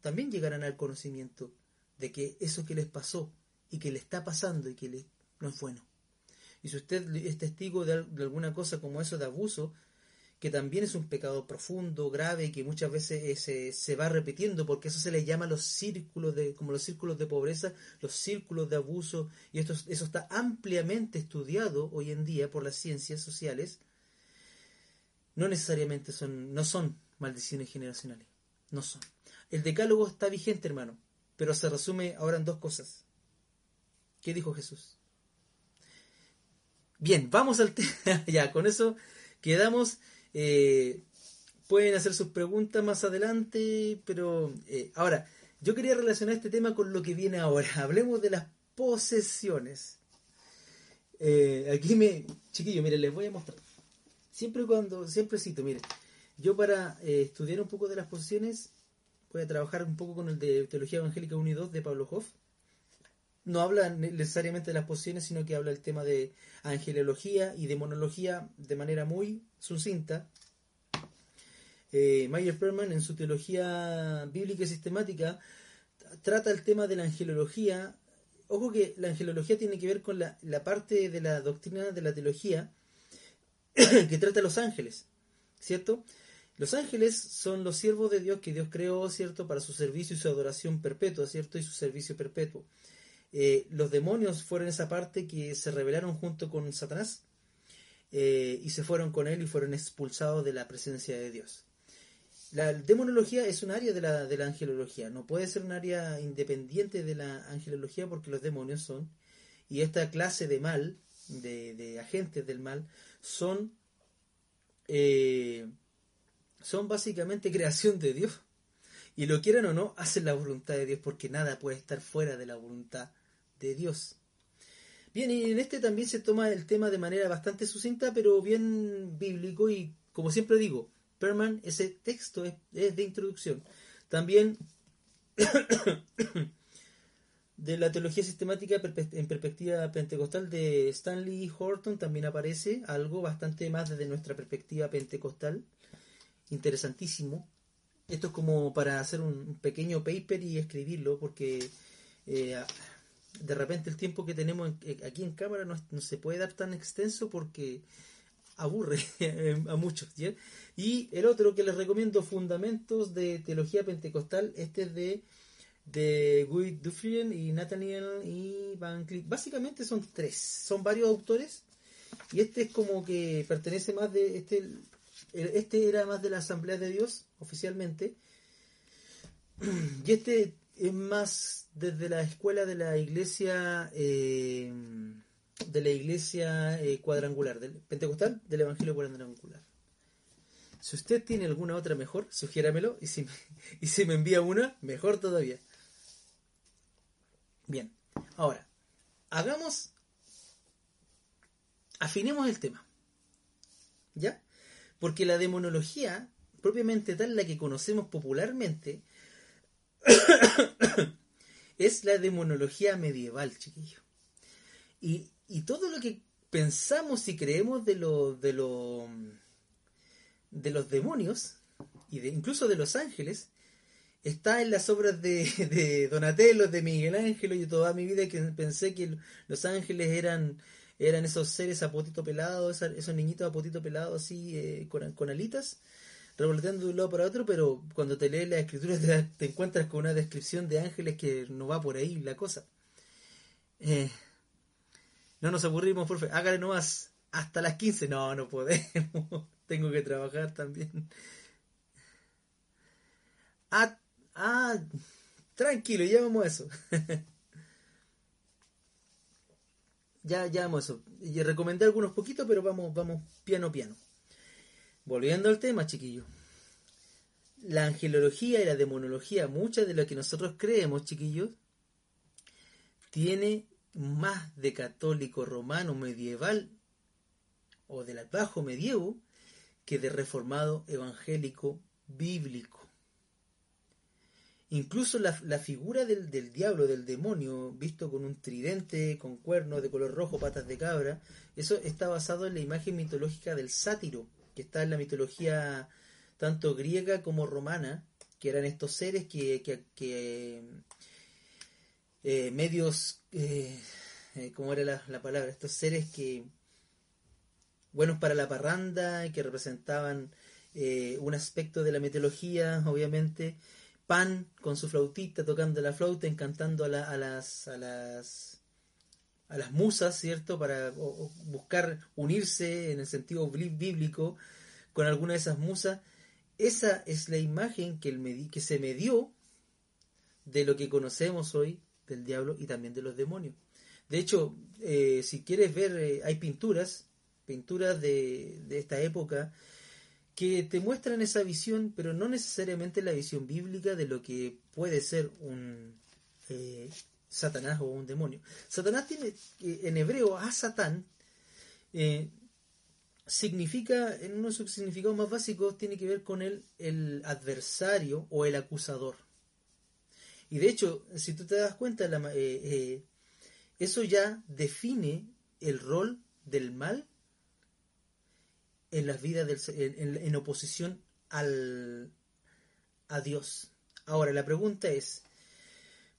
también llegarán al conocimiento de que eso que les pasó y que le está pasando y que no es bueno. Y si usted es testigo de, alguna cosa como eso de abuso, que también es un pecado profundo, grave, que muchas veces se, se, va repitiendo, porque eso se le llama los círculos de, como los círculos de pobreza, los círculos de abuso, y esto, eso está ampliamente estudiado hoy en día por las ciencias sociales, no necesariamente son, no son maldiciones generacionales, no son. El decálogo está vigente, hermano, pero se resume ahora en dos cosas. ¿Qué dijo Jesús? Bien, vamos al tema. ya, con eso quedamos. Eh, pueden hacer sus preguntas más adelante, pero eh, ahora, yo quería relacionar este tema con lo que viene ahora. Hablemos de las posesiones. Eh, aquí me, chiquillo, miren, les voy a mostrar. Siempre cuando, siempre cito, miren, yo para estudiar un poco de las posesiones voy a trabajar un poco con el de Teología Evangélica 1 y 2 de Pablo Hoff. No habla necesariamente de las posiciones, sino que habla el tema de angelología y demonología de manera muy sucinta. Eh, Mayer Perman, en su teología bíblica y sistemática, trata el tema de la angelología. Ojo que la angelología tiene que ver con la, la parte de la doctrina de la teología que trata a los ángeles, ¿cierto? Los ángeles son los siervos de Dios que Dios creó, ¿cierto?, para su servicio y su adoración perpetua, ¿cierto?, y su servicio perpetuo. Eh, los demonios fueron esa parte que se rebelaron junto con Satanás eh, y se fueron con él y fueron expulsados de la presencia de Dios. La demonología es un área de la, de la angelología, no puede ser un área independiente de la angelología porque los demonios son, y esta clase de mal, de, de agentes del mal, son eh, son básicamente creación de Dios. Y lo quieran o no, hacen la voluntad de Dios porque nada puede estar fuera de la voluntad de Dios. Bien, y en este también se toma el tema de manera bastante sucinta, pero bien bíblico y como siempre digo, Perman, ese texto es, de introducción. También de la teología sistemática en perspectiva pentecostal de Stanley Horton también aparece algo bastante más desde nuestra perspectiva pentecostal interesantísimo. Esto es como para hacer un pequeño paper y escribirlo, porque eh, de repente el tiempo que tenemos eh, aquí en cámara no, se puede dar tan extenso porque aburre a muchos. Y el otro que les recomiendo, Fundamentos de Teología Pentecostal, este es de, de Guy Dufresne y Nathaniel y Van Cleef. Básicamente son tres, son varios autores. Y este es como que pertenece más de, este este era más de la Asamblea de Dios, oficialmente. Y este es más desde la escuela de la iglesia eh, de la iglesia eh, cuadrangular, del pentecostal, del evangelio cuadrangular. Si usted tiene alguna otra mejor, sugiéramelo y si, y si me envía una, mejor todavía. Bien, ahora, hagamos, afinemos el tema. ¿Ya? Porque la demonología, propiamente tal la que conocemos popularmente, es la demonología medieval, chiquillo. Y, y, todo lo que pensamos y creemos de, lo, de, lo, de los demonios, y de, incluso de los ángeles, está en las obras de, Donatello, de Miguel Ángel, y toda mi vida que pensé que los ángeles eran eran esos seres a potito pelado, esos niñitos a potito pelado así eh, con, con, alitas. Revoloteando de un lado para otro, pero cuando te lees la escritura te, te encuentras con una descripción de ángeles que no va por ahí la cosa. Eh, no nos aburrimos, favor. Hágale nomás hasta las 15. No, no podemos. Tengo que trabajar también. Ah, ah tranquilo, ya vamos a eso. ya, ya vamos a eso. Y recomendé algunos poquitos, pero vamos, vamos piano piano. Volviendo al tema, chiquillos. La angelología y la demonología, muchas de lo que nosotros creemos, chiquillos, tiene más de católico romano medieval o del bajo medievo que de reformado evangélico bíblico. Incluso la, figura del, del, diablo, del demonio, visto con un tridente, con cuernos de color rojo, patas de cabra, eso está basado en la imagen mitológica del sátiro, que está en la mitología tanto griega como romana, que eran estos seres que, que, eh, medios, eh, eh, ¿cómo era la, palabra? Estos seres que, buenos para la parranda, que representaban un aspecto de la mitología, obviamente, Pan con su flautita, tocando la flauta, encantando a, a las... A las a las musas, ¿cierto? Para buscar unirse en el sentido bíblico con alguna de esas musas. Esa es la imagen que, se me dio de lo que conocemos hoy del diablo y también de los demonios. De hecho, eh, si quieres ver, eh, hay pinturas, pinturas de, de, esta época, que te muestran esa visión, pero no necesariamente la visión bíblica de lo que puede ser un eh, Satanás o un demonio. Satanás tiene, en hebreo, a Satán, significa, en uno de sus significados más básicos, tiene que ver con el, adversario o el acusador. Y de hecho, si tú te das cuenta, eh, eh, eso ya define el rol del mal en las vidas del, en, oposición al, a Dios. Ahora, la pregunta es,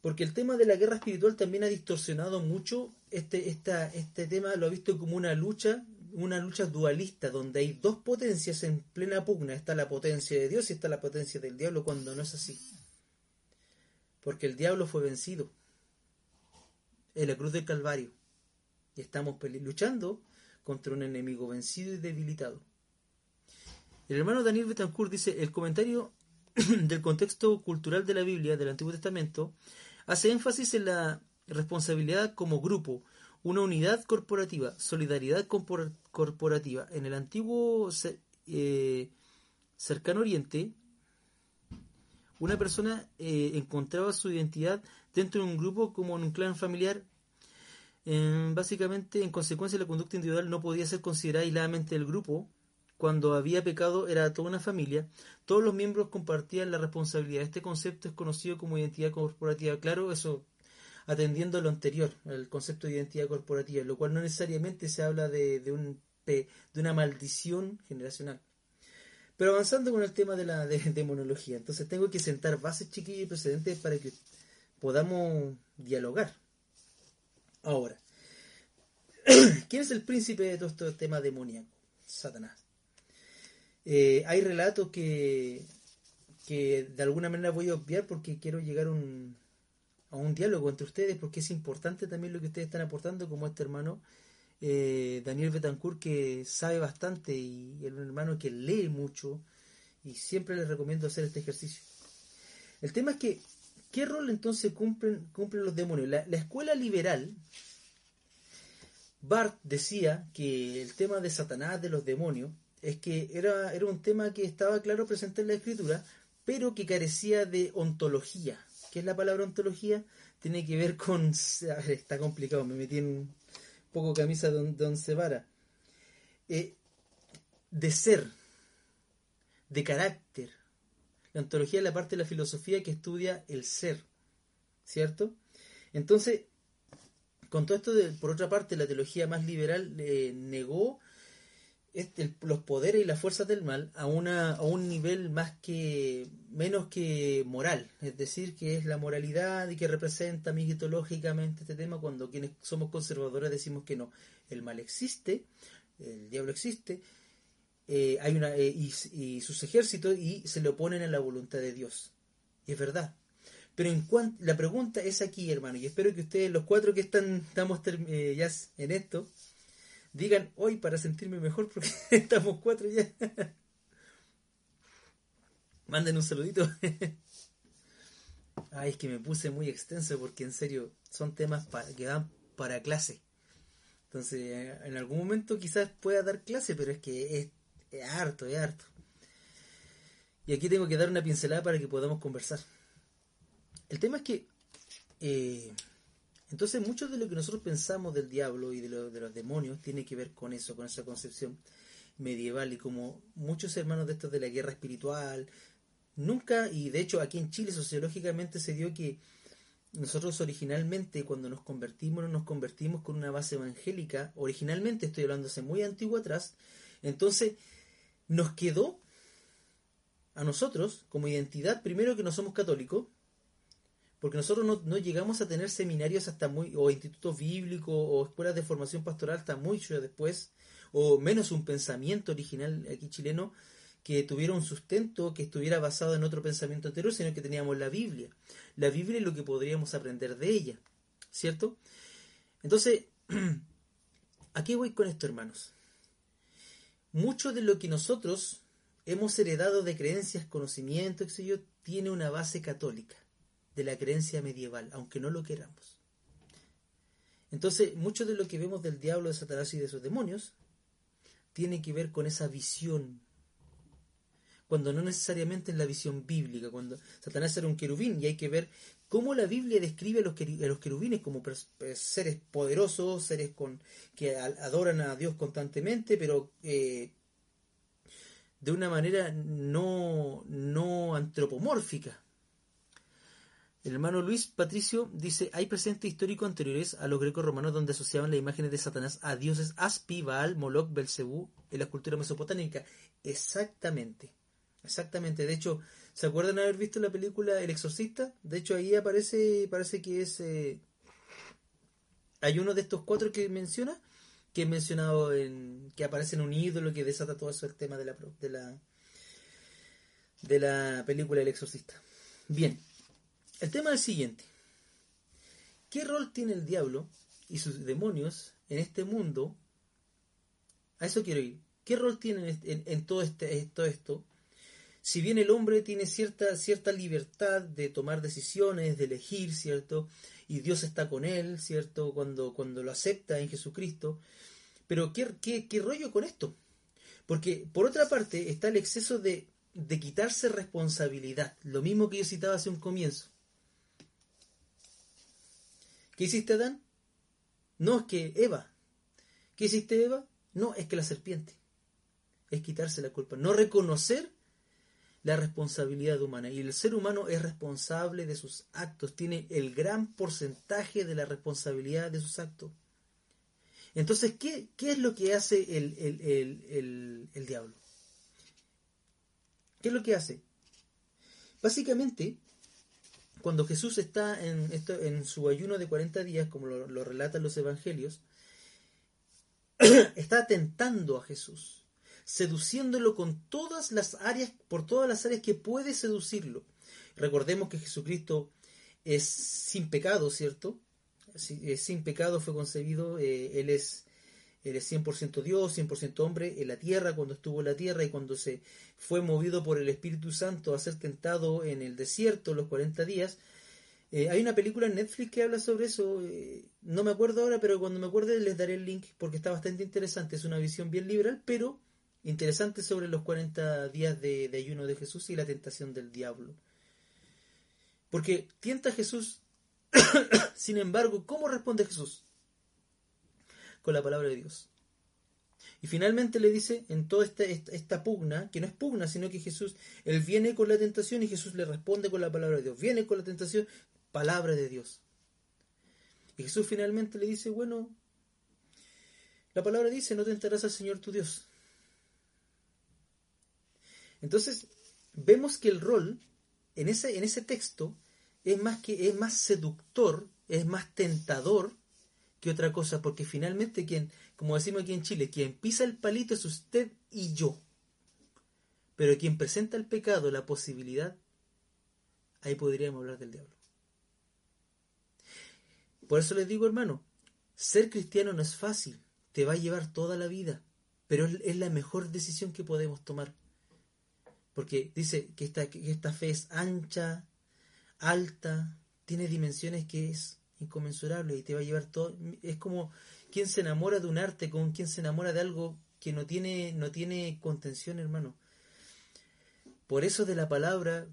porque el tema de la guerra espiritual también ha distorsionado mucho este, esta, este tema, lo ha visto como una lucha, una lucha dualista, donde hay dos potencias en plena pugna, está la potencia de Dios y está la potencia del diablo, cuando no es así. Porque el diablo fue vencido en la cruz del Calvario. Y estamos luchando contra un enemigo vencido y debilitado. El hermano Daniel Betancourt dice, el comentario del contexto cultural de la Biblia del Antiguo Testamento hace énfasis en la responsabilidad como grupo, una unidad corporativa, solidaridad corporativa. En el antiguo eh, cercano oriente, una persona eh, encontraba su identidad dentro de un grupo como en un clan familiar. básicamente, en consecuencia, la conducta individual no podía ser considerada aisladamente del grupo. Cuando había pecado era toda una familia. Todos los miembros compartían la responsabilidad. Este concepto es conocido como identidad corporativa. Claro, eso atendiendo a lo anterior, el concepto de identidad corporativa, lo cual no necesariamente se habla de, un, de una maldición generacional. Pero avanzando con el tema de la demonología, entonces tengo que sentar bases chiquillas y precedentes para que podamos dialogar. Ahora, ¿quién es el príncipe de todo este tema demoníaco? Satanás. Eh, hay relatos que, que de alguna manera voy a obviar porque quiero llegar a un, a un diálogo entre ustedes, porque es importante también lo que ustedes están aportando, como este hermano eh, Daniel Betancourt que sabe bastante y el hermano que lee mucho y siempre les recomiendo hacer este ejercicio. El tema es que, ¿qué rol entonces cumplen, cumplen los demonios? La, escuela liberal, Bart decía que el tema de Satanás, de los demonios, es que era, era un tema que estaba claro presente en la escritura, pero que carecía de ontología. ¿Qué es la palabra ontología? Tiene que ver con... está complicado, me metí en, poco camisa de Don Cebara, eh, de ser, de carácter. La ontología es la parte de la filosofía que estudia el ser, ¿cierto? Entonces, con todo esto, de, por otra parte, la teología más liberal eh, negó este, los poderes y las fuerzas del mal a, una, a un nivel más que menos que moral, es decir, que es la moralidad y que representa mitológicamente este tema cuando quienes somos conservadores decimos que no, el mal existe, el diablo existe, eh, hay una, eh, y, sus ejércitos y se le oponen a la voluntad de Dios. Es verdad. Pero en cuanto, la pregunta es aquí, hermano, y espero que ustedes, los cuatro que están, estamos eh, ya en esto, digan hoy para sentirme mejor porque estamos cuatro ya. Manden un saludito. Ay, es que me puse muy extenso porque en serio son temas que dan para clase. Entonces, en algún momento quizás pueda dar clase, pero es que es, harto, es harto. Y aquí tengo que dar una pincelada para que podamos conversar. El tema es que, eh, entonces, mucho de lo que nosotros pensamos del diablo y de, de los demonios tiene que ver con eso, con esa concepción medieval. Y como muchos hermanos de estos de la guerra espiritual, nunca, y de hecho aquí en Chile sociológicamente se dio que nosotros originalmente cuando nos convertimos, nos convertimos con una base evangélica, originalmente estoy hablando hace muy antiguo atrás, entonces nos quedó a nosotros como identidad, primero que no somos católicos, porque nosotros no, llegamos a tener seminarios hasta muy, o institutos bíblicos, o escuelas de formación pastoral hasta mucho después, o menos un pensamiento original aquí chileno, que tuviera un sustento que estuviera basado en otro pensamiento anterior, sino que teníamos la Biblia. La Biblia es lo que podríamos aprender de ella, ¿cierto? Entonces, ¿a qué voy con esto, hermanos? Mucho de lo que nosotros hemos heredado de creencias, conocimientos, etc., tiene una base católica, de la creencia medieval, aunque no lo queramos. Entonces, mucho de lo que vemos del diablo, de Satanás y de sus demonios, tiene que ver con esa visión cuando no necesariamente en la visión bíblica, cuando Satanás era un querubín y hay que ver cómo la Biblia describe a los, querubines como seres poderosos, seres con, que adoran a Dios constantemente, pero eh, de una manera no, no antropomórfica. El hermano Luis Patricio dice, hay presentes históricos anteriores a los grecos romanos donde asociaban las imágenes de Satanás a dioses Aspi, Baal, Moloch, Belcebú en la cultura mesopotámica. Exactamente. Exactamente, de hecho, ¿se acuerdan haber visto la película El Exorcista? De hecho, ahí aparece, parece que es... Eh, hay uno de estos cuatro que menciona, que he mencionado en... que aparece en un ídolo que desata todo eso tema de la, de la, de la película El Exorcista. Bien, el tema es el siguiente. ¿Qué rol tiene el diablo y sus demonios en este mundo? A eso quiero ir. ¿Qué rol tienen en, todo, este, esto? si bien el hombre tiene cierta, cierta libertad de tomar decisiones, de elegir, ¿cierto? Y Dios está con él, ¿cierto? Cuando, cuando lo acepta en Jesucristo. Pero ¿qué, qué, qué rollo con esto? Porque por otra parte está el exceso de, de quitarse responsabilidad, lo mismo que yo citaba hace un comienzo. ¿Qué hiciste Adán? No es que Eva. ¿Qué hiciste Eva? No, es que la serpiente. Es quitarse la culpa. No reconocer la responsabilidad humana. Y el ser humano es responsable de sus actos, tiene el gran porcentaje de la responsabilidad de sus actos. Entonces, ¿qué, qué es lo que hace el, el, diablo? ¿Qué es lo que hace? Básicamente, cuando Jesús está en, su ayuno de 40 días, como lo, lo relatan los evangelios, está tentando a Jesús seduciéndolo con todas las áreas, por todas las áreas que puede seducirlo. Recordemos que Jesucristo es sin pecado, ¿cierto? Sin pecado fue concebido, eh, Él es él es 100% Dios, 100% hombre en la tierra, cuando estuvo en la tierra y cuando se fue movido por el Espíritu Santo a ser tentado en el desierto los 40 días. Eh, hay una película en Netflix que habla sobre eso, eh, no me acuerdo ahora, pero cuando me acuerde les daré el link porque está bastante interesante, es una visión bien liberal, pero interesante sobre los 40 días de, ayuno de Jesús y la tentación del diablo. Porque tienta Jesús, sin embargo, ¿cómo responde Jesús? Con la palabra de Dios. Y finalmente le dice en toda esta, esta, pugna, que no es pugna, sino que Jesús, él viene con la tentación y Jesús le responde con la palabra de Dios. Viene con la tentación, palabra de Dios. Y Jesús finalmente le dice, bueno, la palabra dice, no tentarás al Señor tu Dios. Entonces, vemos que el rol en ese, en ese texto es más, que, es más seductor, es más tentador que otra cosa, porque finalmente quien, como decimos aquí en Chile, quien pisa el palito es usted y yo. Pero quien presenta el pecado, la posibilidad, ahí podríamos hablar del diablo. Por eso les digo, hermano, ser cristiano no es fácil, te va a llevar toda la vida, pero es la mejor decisión que podemos tomar. Porque dice que esta, que esta fe es ancha, alta, tiene dimensiones que es inconmensurable y te va a llevar todo. Es como quien se enamora de un arte, con quien se enamora de algo que no tiene, no tiene contención, hermano. Por eso de la palabra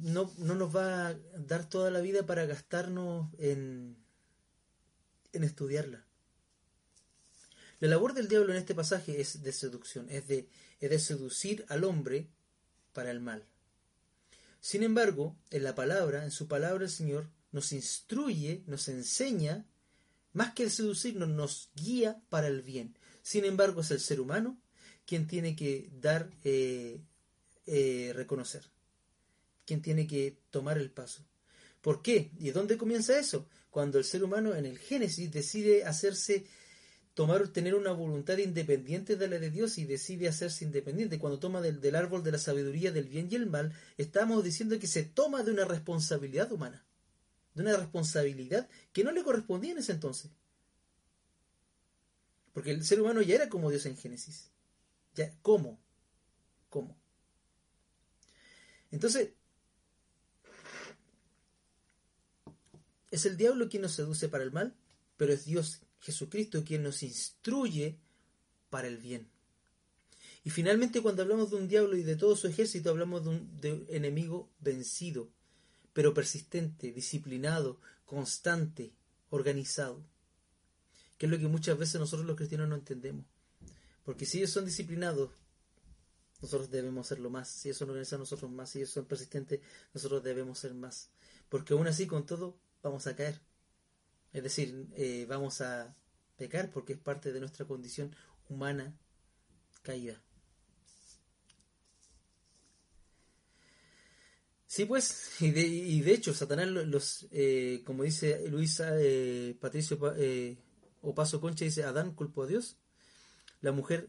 no, no nos va a dar toda la vida para gastarnos en, en estudiarla. La labor del diablo en este pasaje es de seducción, es de, es de seducir al hombre para el mal. Sin embargo, en la palabra, en su palabra el Señor nos instruye, nos enseña, más que el seducirnos, nos guía para el bien. Sin embargo, es el ser humano quien tiene que dar, eh, eh, reconocer, quien tiene que tomar el paso. ¿Por qué? ¿Y dónde comienza eso? Cuando el ser humano en el Génesis decide hacerse tomar, tener una voluntad independiente de la de Dios y decide hacerse independiente. Cuando toma del, árbol de la sabiduría del bien y el mal, estamos diciendo que se toma de una responsabilidad humana, de una responsabilidad que no le correspondía en ese entonces. Porque el ser humano ya era como Dios en Génesis. Ya, ¿cómo? ¿Cómo? Entonces, es el diablo quien nos seduce para el mal, pero es Dios Jesucristo quien nos instruye para el bien. Y finalmente cuando hablamos de un diablo y de todo su ejército, hablamos de un, enemigo vencido, pero persistente, disciplinado, constante, organizado. Que es lo que muchas veces nosotros los cristianos no entendemos. Porque si ellos son disciplinados, nosotros debemos serlo más. Si ellos son organizados, nosotros más. Si ellos son persistentes, nosotros debemos ser más. Porque aún así, con todo, vamos a caer. Es decir, eh, vamos a pecar porque es parte de nuestra condición humana caída. Sí, pues, y de, y de hecho, Satanás, los, eh, como dice Luisa eh, Patricio o Paso Concha, dice, Adán culpó a Dios. La mujer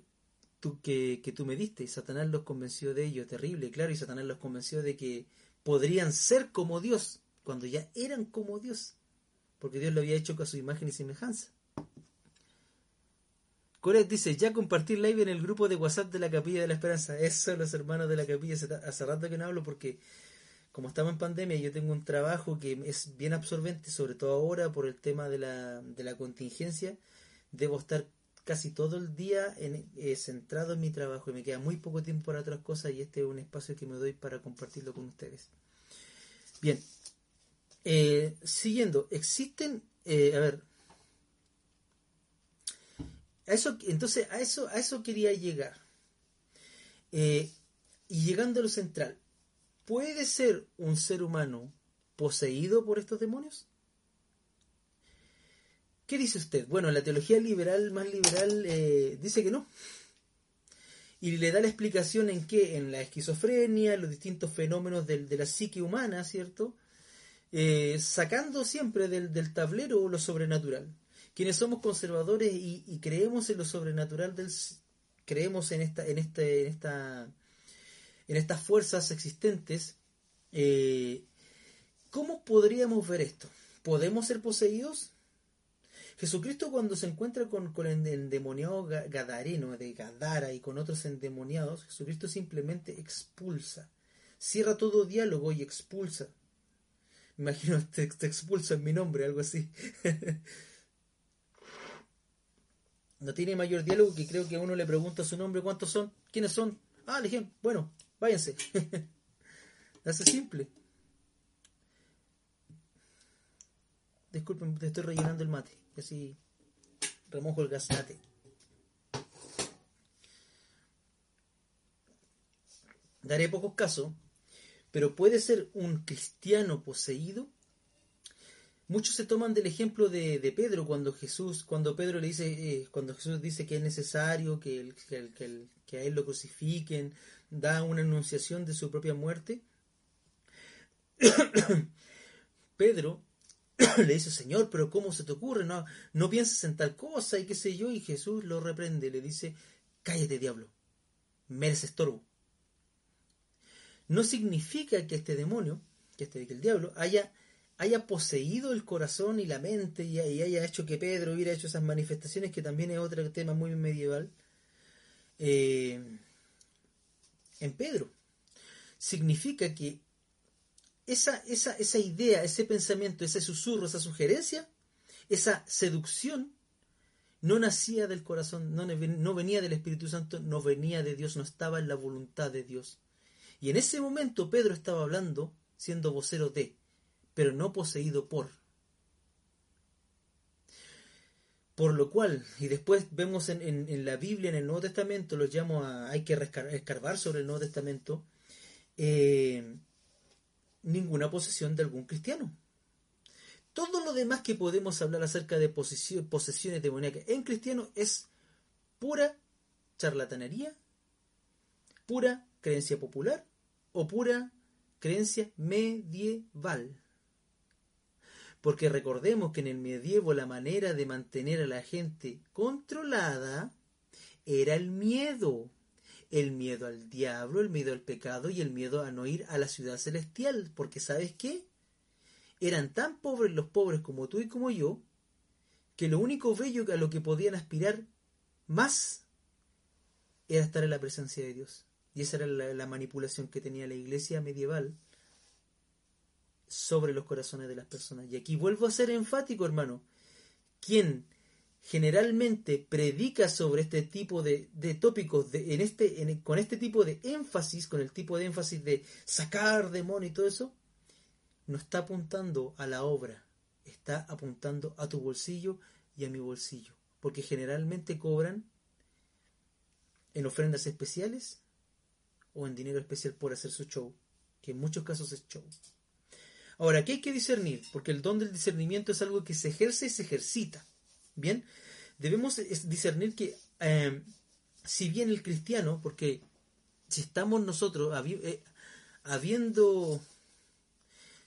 tú, que, que tú me diste, Satanás los convenció de ello, terrible, claro, y Satanás los convenció de que podrían ser como Dios, cuando ya eran como Dios porque Dios lo había hecho con su imagen y semejanza. Coret dice, ya compartir live en el grupo de WhatsApp de la Capilla de la Esperanza. Eso, los hermanos de la Capilla, hace rato que no hablo porque como estamos en pandemia, yo tengo un trabajo que es bien absorbente, sobre todo ahora por el tema de la, de la contingencia. Debo estar casi todo el día eh, centrado en mi trabajo y me queda muy poco tiempo para otras cosas y este es un espacio que me doy para compartirlo con ustedes. Bien, eh, siguiendo, existen, eh, a ver, a eso, entonces a eso, a eso quería llegar. Y llegando a lo central, ¿puede ser un ser humano poseído por estos demonios? ¿Qué dice usted? Bueno, la teología liberal, más liberal, dice que no. Y le da la explicación en qué, en la esquizofrenia, los distintos fenómenos de la psique humana, ¿cierto? Eh, sacando siempre del, tablero lo sobrenatural. Quienes somos conservadores y, creemos en lo sobrenatural del creemos en esta, en este, en esta, en estas fuerzas existentes, eh, ¿cómo podríamos ver esto? ¿Podemos ser poseídos? Jesucristo cuando se encuentra con, el endemoniado Gadareno de Gadara y con otros endemoniados, Jesucristo simplemente expulsa, cierra todo diálogo y expulsa imagino te, te expulso en mi nombre, algo así. no tiene mayor diálogo que creo que uno le pregunta su nombre, ¿cuántos son? ¿Quiénes son? Ah, le bueno, váyanse. Hace simple. Disculpen, te estoy rellenando el mate. Y así remojo el gasnate. Daré pocos casos, pero puede ser un cristiano poseído. Muchos se toman del ejemplo de, Pedro cuando Jesús, cuando Pedro le dice, eh, cuando Jesús dice que es necesario que, que, a él lo crucifiquen, da una anunciación de su propia muerte. Pedro le dice, Señor, pero ¿cómo se te ocurre? No, no pienses en tal cosa y qué sé yo. Y Jesús lo reprende, le dice, cállate diablo, mereces estorbo, no significa que este demonio, que este que el diablo, haya, haya poseído el corazón y la mente y, haya hecho que Pedro hubiera hecho esas manifestaciones, que también es otro tema muy medieval, eh, en Pedro. Significa que esa, esa, esa idea, ese pensamiento, ese susurro, esa sugerencia, esa seducción, no nacía del corazón, no, no venía del Espíritu Santo, no venía de Dios, no estaba en la voluntad de Dios. Y en ese momento Pedro estaba hablando, siendo vocero de, pero no poseído por. Por lo cual, y después vemos en, la Biblia, en el Nuevo Testamento, los llamo a, hay que escarbar sobre el Nuevo Testamento, eh, ninguna posesión de algún cristiano. Todo lo demás que podemos hablar acerca de posesiones demoníacas en cristiano es pura charlatanería, pura creencia popular o pura creencia medieval. Porque recordemos que en el medievo la manera de mantener a la gente controlada era el miedo. El miedo al diablo, el miedo al pecado y el miedo a no ir a la ciudad celestial. Porque ¿sabes qué? eran tan pobres los pobres como tú y como yo, que lo único bello a lo que podían aspirar más era estar en la presencia de Dios. Y esa era la, manipulación que tenía la iglesia medieval sobre los corazones de las personas. Y aquí vuelvo a ser enfático, hermano. Quien generalmente predica sobre este tipo de, tópicos, en este, con este tipo de énfasis, con el tipo de énfasis de sacar demonio y todo eso, no está apuntando a la obra, está apuntando a tu bolsillo y a mi bolsillo, porque generalmente cobran en ofrendas especiales o en dinero especial por hacer su show, que en muchos casos es show. Ahora, ¿qué hay que discernir? Porque el don del discernimiento es algo que se ejerce y se ejercita. Bien, debemos discernir que eh, si bien el cristiano, porque si estamos nosotros eh, habiendo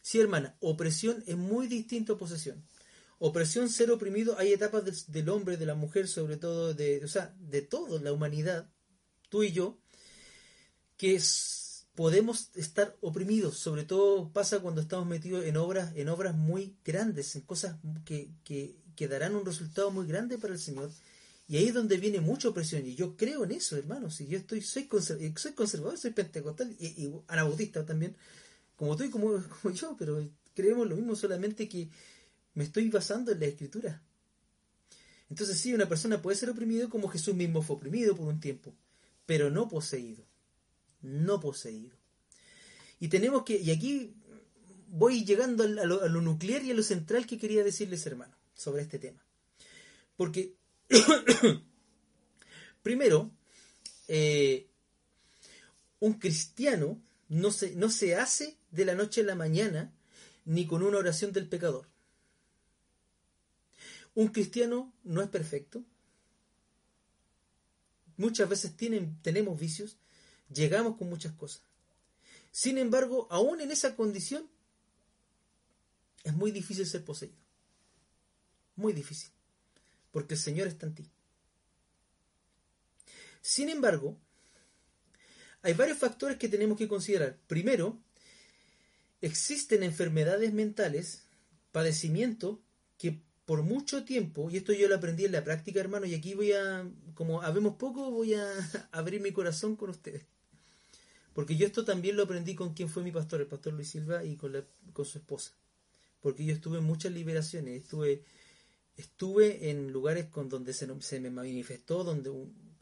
Sí, hermana, opresión es muy distinto a posesión. Opresión, ser oprimido, hay etapas del hombre, de la mujer, sobre todo, de, o sea, de toda la humanidad, tú y yo, que podemos estar oprimidos. Sobre todo pasa cuando estamos metidos en obras, en obras muy grandes, en cosas que, que, darán un resultado muy grande para el Señor. Y ahí es donde viene mucha opresión. Y yo creo en eso, hermanos. Y yo estoy, soy, soy conservador, soy pentecostal y, y también como tú y como, yo, pero creemos lo mismo, solamente que me estoy basando en la escritura. Entonces sí, una persona puede ser oprimido como Jesús mismo fue oprimido por un tiempo, pero no poseído. No poseído. Y tenemos que, y aquí voy llegando a lo, nuclear y a lo central que quería decirles, hermano, sobre este tema. Porque, primero, eh, un cristiano no se, no se hace de la noche a la mañana ni con una oración del pecador. Un cristiano no es perfecto. Muchas veces tienen, tenemos vicios, llegamos con muchas cosas. Sin embargo, aún en esa condición, es muy difícil ser poseído. Muy difícil. Porque el Señor está en ti. Sin embargo, hay varios factores que tenemos que considerar. Primero, existen enfermedades mentales, padecimientos, que por mucho tiempo, y esto yo lo aprendí en la práctica, hermano, y aquí voy a, como habemos poco, voy a abrir mi corazón con ustedes. Porque yo esto también lo aprendí con quien fue mi pastor, el pastor Luis Silva, y con, con su esposa. Porque yo estuve en muchas liberaciones, estuve, estuve en lugares con donde se, se me manifestó, donde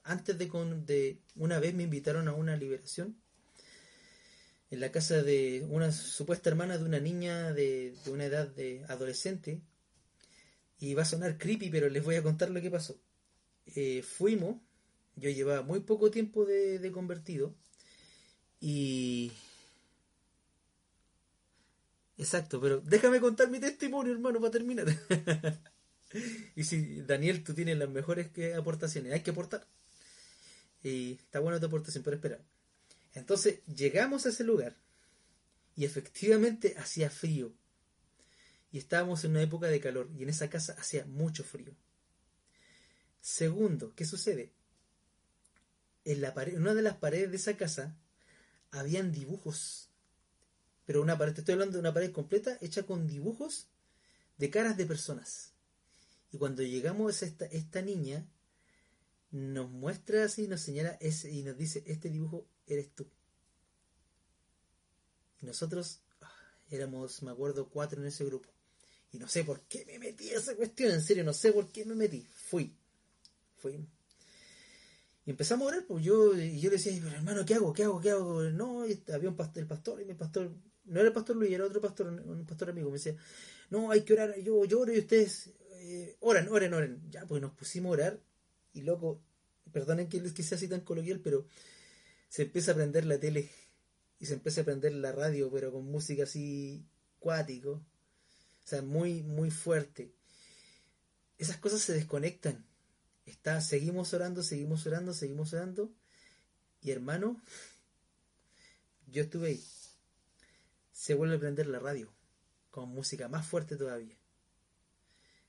antes de, de una vez me invitaron a una liberación en la casa de una supuesta hermana de una niña de, una edad de adolescente y va a sonar creepy pero les voy a contar lo que pasó eh, fuimos yo llevaba muy poco tiempo de, de convertido y exacto pero déjame contar mi testimonio hermano para terminar y si Daniel tú tienes las mejores aportaciones hay que aportar y está bueno tu aportación, pero espera. Entonces llegamos a ese lugar y efectivamente hacía frío. Y estábamos en una época de calor y en esa casa hacía mucho frío. Segundo, ¿qué sucede? En, la pared, una de las paredes de esa casa habían dibujos. Pero una pared, te estoy hablando de una pared completa hecha con dibujos de caras de personas. Y cuando llegamos a esta, esta niña, nos muestra así, nos señala ese, y nos dice, este dibujo eres tú. Y nosotros ah, éramos, me acuerdo, cuatro en ese grupo. Y no sé por qué me metí a esa cuestión, en serio, no sé por qué me metí. Fui. Fui. Y empezamos a orar, pues yo, y yo decía, pero hermano, ¿qué hago? ¿Qué hago? ¿Qué hago? No, había un pastor, el pastor, y mi pastor, no era el pastor Luis, era otro pastor, un pastor amigo, me decía, no, hay que orar, yo lloro y ustedes eh, oran, oren, oren. Ya, pues nos pusimos a orar, y loco, perdonen que, que sea así tan coloquial, pero se empieza a prender la tele, y se empieza a prender la radio, pero con música así cuático, o sea, muy, muy fuerte. Esas cosas se desconectan Está, seguimos orando, seguimos orando, seguimos orando. Y hermano, yo estuve ahí. Se vuelve a prender la radio con música más fuerte todavía.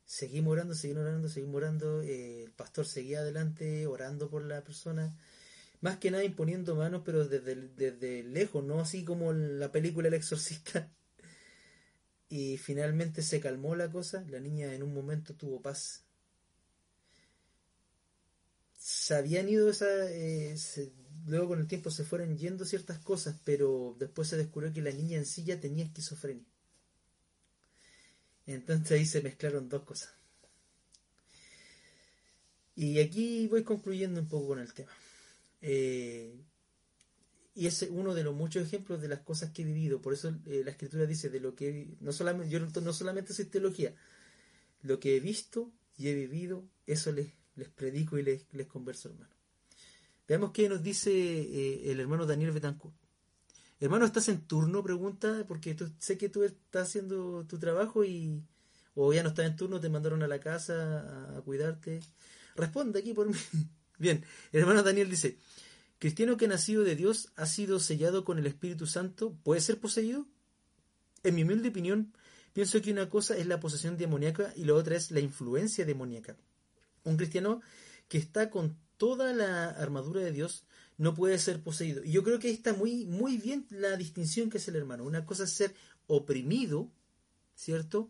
Seguimos orando, seguimos orando, seguimos orando. Eh, el pastor seguía adelante orando por la persona. Más que nada imponiendo manos, pero desde, desde lejos, no así como la película El Exorcista. Y finalmente se calmó la cosa. La niña en un momento tuvo paz se habían ido esa, eh, luego con el tiempo se fueron yendo ciertas cosas, pero después se descubrió que la niña en sí ya tenía esquizofrenia. Entonces ahí se mezclaron dos cosas. Y aquí voy concluyendo un poco con el tema. Eh, y es uno de los muchos ejemplos de las cosas que he vivido. Por eso eh, la escritura dice de lo que no solamente yo no solamente soy teología, lo que he visto y he vivido, eso les les predico y les, les converso, hermano. Veamos qué nos dice eh, el hermano Daniel Betancourt. Hermano, ¿estás en turno? Pregunta, porque sé que tú estás haciendo tu trabajo y. o ya no estás en turno, te mandaron a la casa a, cuidarte. Responde aquí por mí. Bien, el hermano Daniel dice: ¿Cristiano que nacido de Dios ha sido sellado con el Espíritu Santo puede ser poseído? En mi humilde opinión, pienso que una cosa es la posesión demoníaca y la otra es la influencia demoníaca. Un cristiano que está con toda la armadura de Dios no puede ser poseído. Y yo creo que está muy, muy bien la distinción que es el hermano. Una cosa es ser oprimido, ¿cierto?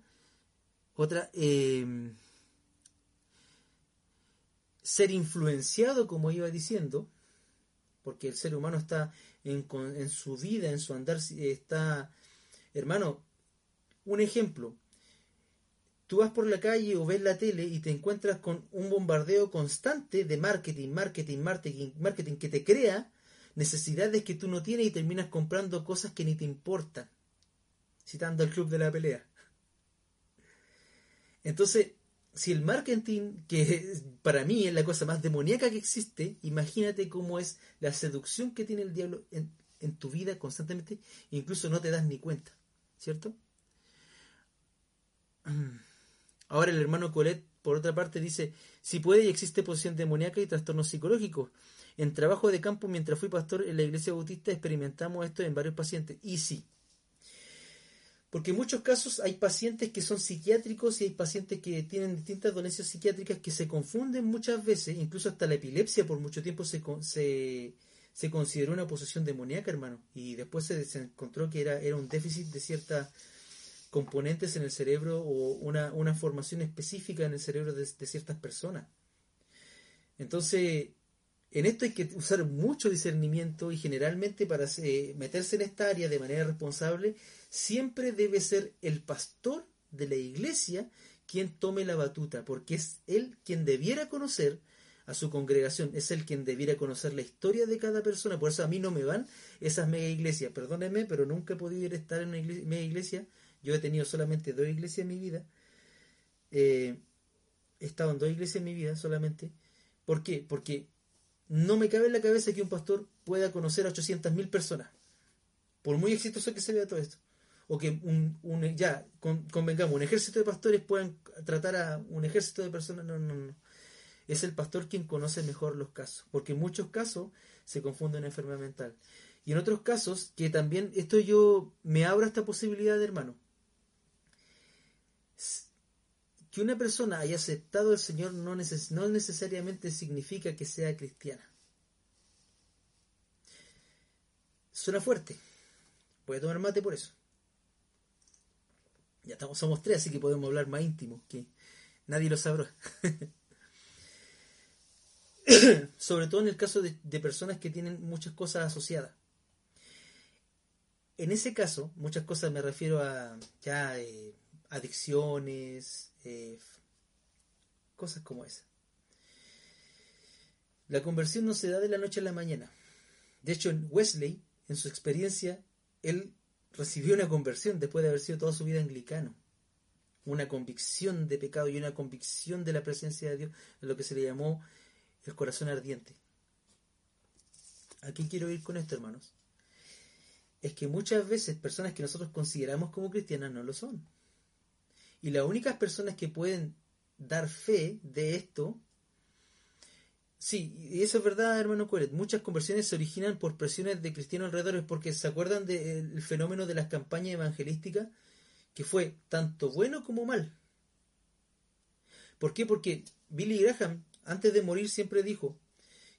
Otra, em, ser influenciado, como iba diciendo, porque el ser humano está en, en su vida, en su andar, está, hermano, un ejemplo, tú vas por la calle o ves la tele y te encuentras con un bombardeo constante de marketing, marketing, marketing, marketing que te crea necesidades que tú no tienes y terminas comprando cosas que ni te importan. Citando al club de la pelea. Entonces, si el marketing, que para mí es la cosa más demoníaca que existe, imagínate cómo es la seducción que tiene el diablo en, en tu vida constantemente, incluso no te das ni cuenta, ¿cierto? Ahora el hermano Colet, por otra parte, dice, si puede y existe posición demoníaca y trastornos psicológicos. En trabajo de campo, mientras fui pastor en la iglesia bautista, experimentamos esto en varios pacientes. Y sí. Porque en muchos casos hay pacientes que son psiquiátricos y hay pacientes que tienen distintas dolencias psiquiátricas que se confunden muchas veces, incluso hasta la epilepsia por mucho tiempo se, se, se consideró una posesión demoníaca, hermano. Y después se, encontró que era, era un déficit de cierta componentes en el cerebro o una, formación específica en el cerebro de, ciertas personas. Entonces, en esto hay que usar mucho discernimiento y generalmente para meterse en esta área de manera responsable, siempre debe ser el pastor de la iglesia quien tome la batuta, porque es él quien debiera conocer a su congregación, es él quien debiera conocer la historia de cada persona, por eso a mí no me van esas mega iglesias, perdónenme, pero nunca he podido estar en una mega iglesia yo he tenido solamente dos iglesias en mi vida. Eh, he estado en dos iglesias en mi vida solamente. ¿Por qué? Porque no me cabe en la cabeza que un pastor pueda conocer a 800.000 personas. Por muy exitoso que se vea todo esto. O que un, ya, convengamos, un ejército de pastores puedan tratar a un ejército de personas. No, no, no. Es el pastor quien conoce mejor los casos. Porque en muchos casos se confunde una enfermedad mental. Y en otros casos, que también esto yo me abro esta posibilidad, hermano que una persona haya aceptado al Señor no, no necesariamente significa que sea cristiana. Suena fuerte. A tomar mate por eso. Ya estamos, somos tres, así que podemos hablar más íntimo, que nadie lo sabrá. Sobre todo en el caso de, personas que tienen muchas cosas asociadas. En ese caso, muchas cosas me refiero a ya eh, adicciones, eh, cosas como esa. La conversión no se da de la noche a la mañana. De hecho, Wesley, en su experiencia, él recibió una conversión después de haber sido toda su vida anglicano. Una convicción de pecado y una convicción de la presencia de Dios, lo que se le llamó el corazón ardiente. Aquí quiero ir con esto, hermanos. Es que muchas veces personas que nosotros consideramos como cristianas no lo son. Y las únicas personas que pueden dar fe de esto Sí, y eso es verdad, hermano Cueret. Muchas conversiones se originan por presiones de cristianos alrededor, porque se acuerdan del fenómeno de las campañas evangelísticas, que fue tanto bueno como mal. ¿Por qué? Porque Billy Graham, antes de morir, siempre dijo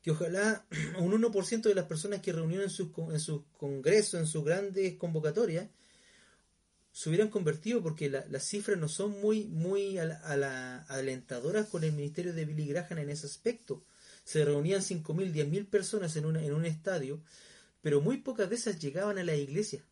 que ojalá un 1% de las personas que reunieron en sus, en sus congresos, en sus grandes convocatorias, se hubieran convertido, porque las cifras no son muy, muy alentadoras con el ministerio de Billy Graham en ese aspecto se reunían 5.000, 10.000 personas en, en un estadio, pero muy pocas de esas llegaban a la iglesia.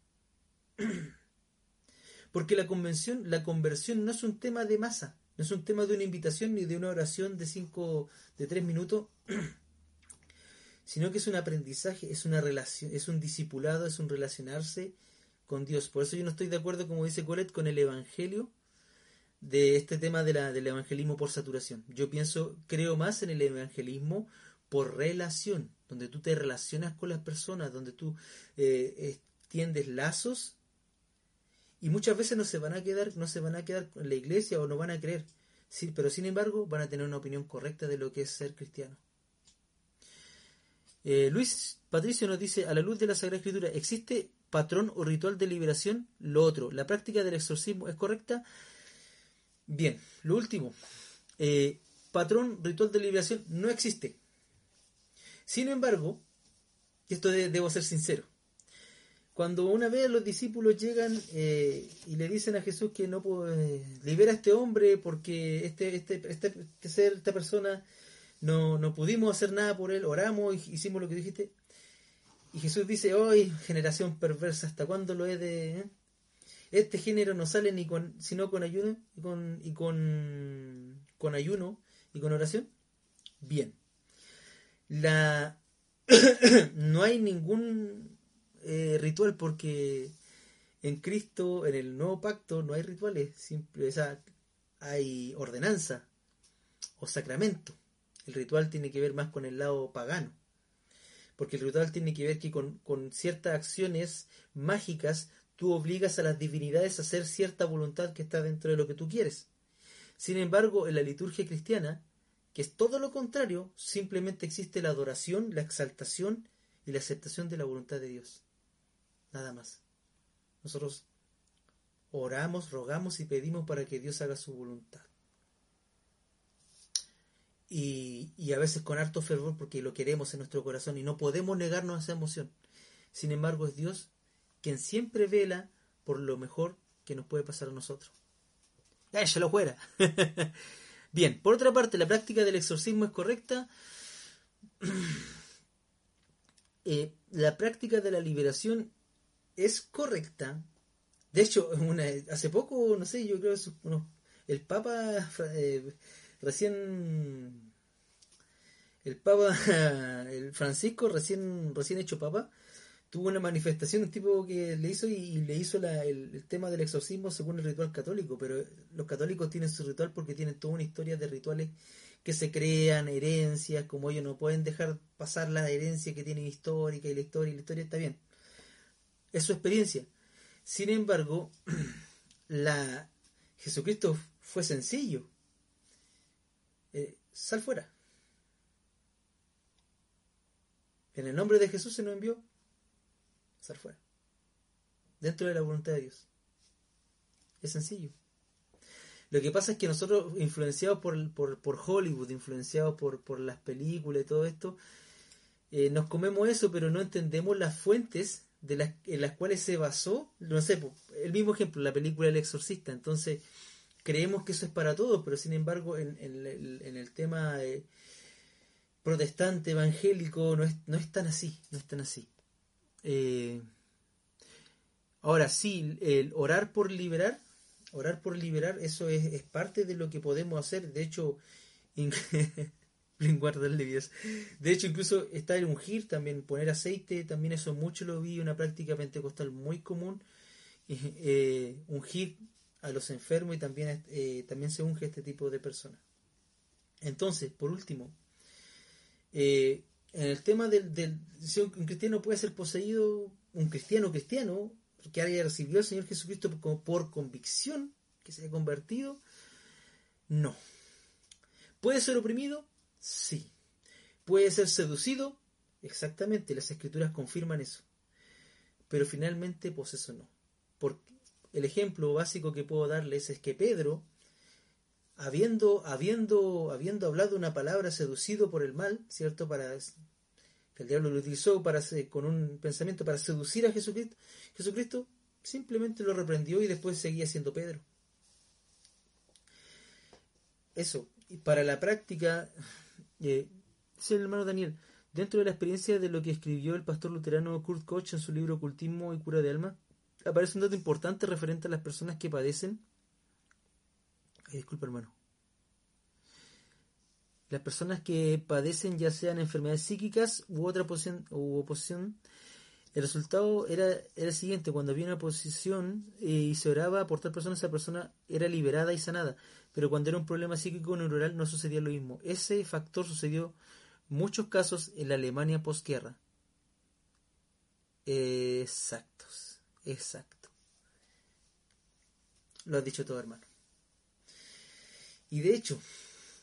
Porque la convención, la conversión no es un tema de masa, no es un tema de una invitación ni de una oración de cinco, de tres minutos, sino que es un aprendizaje, es una relación, es un discipulado, es un relacionarse con Dios. Por eso yo no estoy de acuerdo, como dice Colette, con el Evangelio de este tema de la, del evangelismo por saturación. Yo pienso, creo más en el evangelismo por relación, donde tú te relacionas con las personas, donde tú eh, extiendes lazos y muchas veces no se van a quedar, no se van a quedar en la iglesia o no van a creer, sí, pero sin embargo van a tener una opinión correcta de lo que es ser cristiano. Eh, Luis Patricio nos dice, a la luz de la Sagrada Escritura, ¿existe patrón o ritual de liberación? Lo otro, ¿la práctica del exorcismo es correcta? Bien, lo último. Eh, patrón ritual de liberación no existe. Sin embargo, esto debo ser sincero. Cuando una vez los discípulos llegan eh, y le dicen a Jesús que no puede, libera a este hombre porque este, este, este, este ser, esta persona, no, no pudimos hacer nada por él, oramos, hicimos lo que dijiste. Y Jesús dice, hoy, generación perversa, ¿hasta cuándo lo he de...? Eh? Este género no sale ni con, sino con ayuno y con, y con, con ayuno y con oración. Bien. La no hay ningún eh, ritual porque en Cristo, en el nuevo pacto, no hay rituales, simple, hay ordenanza o sacramento. El ritual tiene que ver más con el lado pagano. Porque el ritual tiene que ver que con, con ciertas acciones mágicas tú obligas a las divinidades a hacer cierta voluntad que está dentro de lo que tú quieres. Sin embargo, en la liturgia cristiana, que es todo lo contrario, simplemente existe la adoración, la exaltación y la aceptación de la voluntad de Dios. Nada más. Nosotros oramos, rogamos y pedimos para que Dios haga su voluntad. Y, a veces con harto fervor porque lo queremos en nuestro corazón y no podemos negarnos a esa emoción. Sin embargo, es Dios quien siempre vela por lo mejor que nos puede pasar a nosotros. ¡Ya, lo fuera! Bien, por otra parte, la práctica del exorcismo es correcta. Eh, la práctica de la liberación es correcta. De hecho, hace poco, no sé, yo creo que el Papa eh, recién el Papa el Francisco recién recién hecho Papa tuvo una manifestación, un tipo que le hizo y, le hizo el, tema del exorcismo según el ritual católico, pero los católicos tienen su ritual porque tienen toda una historia de rituales que se crean, herencias, como ellos no pueden dejar pasar la herencia que tienen histórica y la historia, y la historia está bien. Es su experiencia. Sin embargo, la Jesucristo fue sencillo. Eh, sal fuera. En el nombre de Jesús se nos envió estar fuera. Dentro de la voluntad de Dios. Es sencillo. Lo que pasa es que nosotros, influenciados por, por, Hollywood, influenciados por, por, las películas y todo esto, eh, nos comemos eso, pero no entendemos las fuentes de las, en las cuales se basó, no sé, el mismo ejemplo, la película El Exorcista. Entonces, creemos que eso es para todos, pero sin embargo, en, el tema eh, protestante, evangélico, no es, no es tan así, no es tan así. Eh, ahora sí, el orar por liberar, orar por liberar, eso es, es parte de lo que podemos hacer. De hecho, De hecho, incluso está el ungir también, poner aceite, también eso mucho lo vi, una práctica pentecostal muy común. Eh, ungir a los enfermos y también, eh, también se unge a este tipo de personas. Entonces, por último, eh, en el tema del, si un cristiano puede ser poseído, un cristiano cristiano, que haya recibido al Señor Jesucristo por, por convicción, que se haya convertido, no. ¿Puede ser oprimido? Sí. ¿Puede ser seducido? Exactamente, las escrituras confirman eso. Pero finalmente, pues eso no. Porque el ejemplo básico que puedo darles es que Pedro, habiendo, habiendo, habiendo hablado una palabra seducido por el mal, ¿cierto? Para que el diablo lo utilizó para con un pensamiento para seducir a Jesucristo, Jesucristo simplemente lo reprendió y después seguía siendo Pedro. Eso, y para la práctica, eh, el hermano Daniel, dentro de la experiencia de lo que escribió el pastor luterano Kurt Koch en su libro Ocultismo y Cura de Alma, aparece un dato importante referente a las personas que padecen. disculpa, hermano. Las personas que padecen ya sean enfermedades psíquicas u otra posición, u oposición, el resultado era, era el siguiente, cuando había una posición eh, y se oraba por tal persona, esa persona era liberada y sanada. Pero cuando era un problema psíquico neuronal no sucedía lo mismo. Ese factor sucedió en muchos casos en la Alemania posguerra. Exactos, exacto. Lo has dicho todo, hermano. Y de hecho,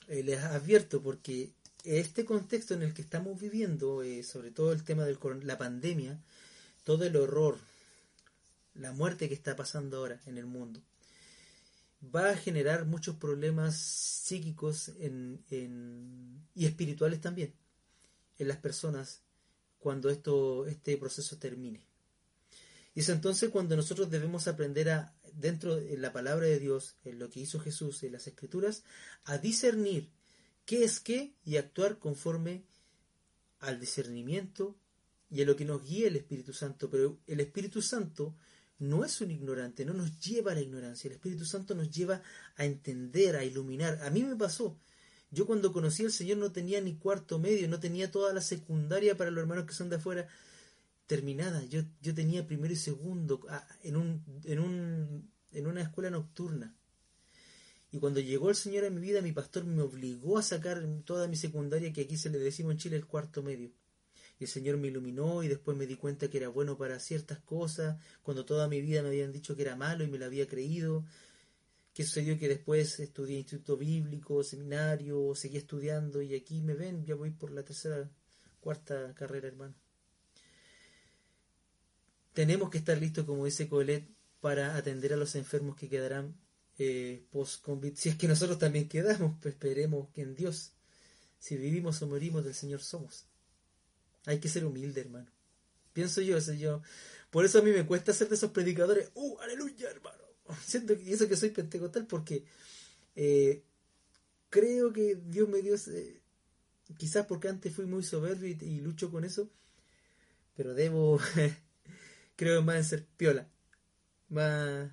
eh, les advierto porque este contexto en el que estamos viviendo, eh, sobre todo el tema de la pandemia, todo el horror, la muerte que está pasando ahora en el mundo, va a generar muchos problemas psíquicos y espirituales también en las personas cuando esto, este proceso termine. Y es entonces cuando nosotros debemos aprender a, dentro de la palabra de Dios, en lo que hizo Jesús en las Escrituras, a discernir qué es qué y actuar conforme al discernimiento y a lo que nos guía el Espíritu Santo. Pero el Espíritu Santo no es un ignorante, no nos lleva a la ignorancia. El Espíritu Santo nos lleva a entender, a iluminar. A mí me pasó. Yo cuando conocí al Señor no tenía ni cuarto medio, no tenía toda la secundaria para los hermanos que son de afuera terminada. Yo, yo tenía primero y segundo ah, en, un, en, un, en una escuela nocturna. Y cuando llegó el Señor a mi vida, mi pastor me obligó a sacar toda mi secundaria, que aquí se le decimos en Chile el cuarto medio el Señor me iluminó y después me di cuenta que era bueno para ciertas cosas, cuando toda mi vida me habían dicho que era malo y me lo había creído. ¿Qué sucedió? Que después estudié instituto bíblico, seminario, seguí estudiando y aquí me ven, ya voy por la tercera, cuarta carrera, hermano. Tenemos que estar listos, como dice Colet, para atender a los enfermos que quedarán eh, post-COVID. Si es que nosotros también quedamos, pues esperemos que en Dios, si vivimos o morimos, del Señor somos. Hay que ser humilde, hermano. Pienso yo, eso yo. Por eso a mí me cuesta ser de esos predicadores. ¡Uh, aleluya, hermano! Siento que eso que soy pentecostal porque eh, creo que Dios me dio. Quizás porque antes fui muy soberbio y, lucho con eso. Pero debo. creo más en ser piola. Más,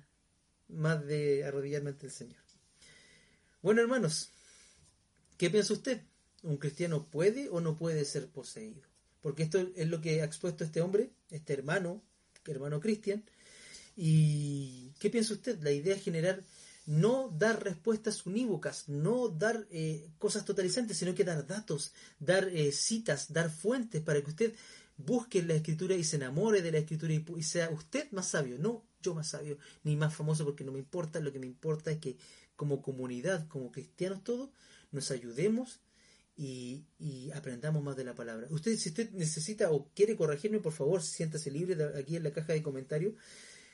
más de arrodillarme ante el Señor. Bueno, hermanos, ¿qué piensa usted? ¿Un cristiano puede o no puede ser poseído? porque esto es lo que ha expuesto este hombre, este hermano, hermano Cristian. ¿Y qué piensa usted? La idea es generar, no dar respuestas unívocas, no dar eh, cosas totalizantes, sino que dar datos, dar eh, citas, dar fuentes para que usted busque la escritura y se enamore de la escritura y, sea usted más sabio, no yo más sabio, ni más famoso porque no me importa, lo que me importa es que como comunidad, como cristianos todos, nos ayudemos y, aprendamos más de la palabra. Usted, si usted necesita o quiere corregirme, por favor, siéntase libre aquí en la caja de comentarios.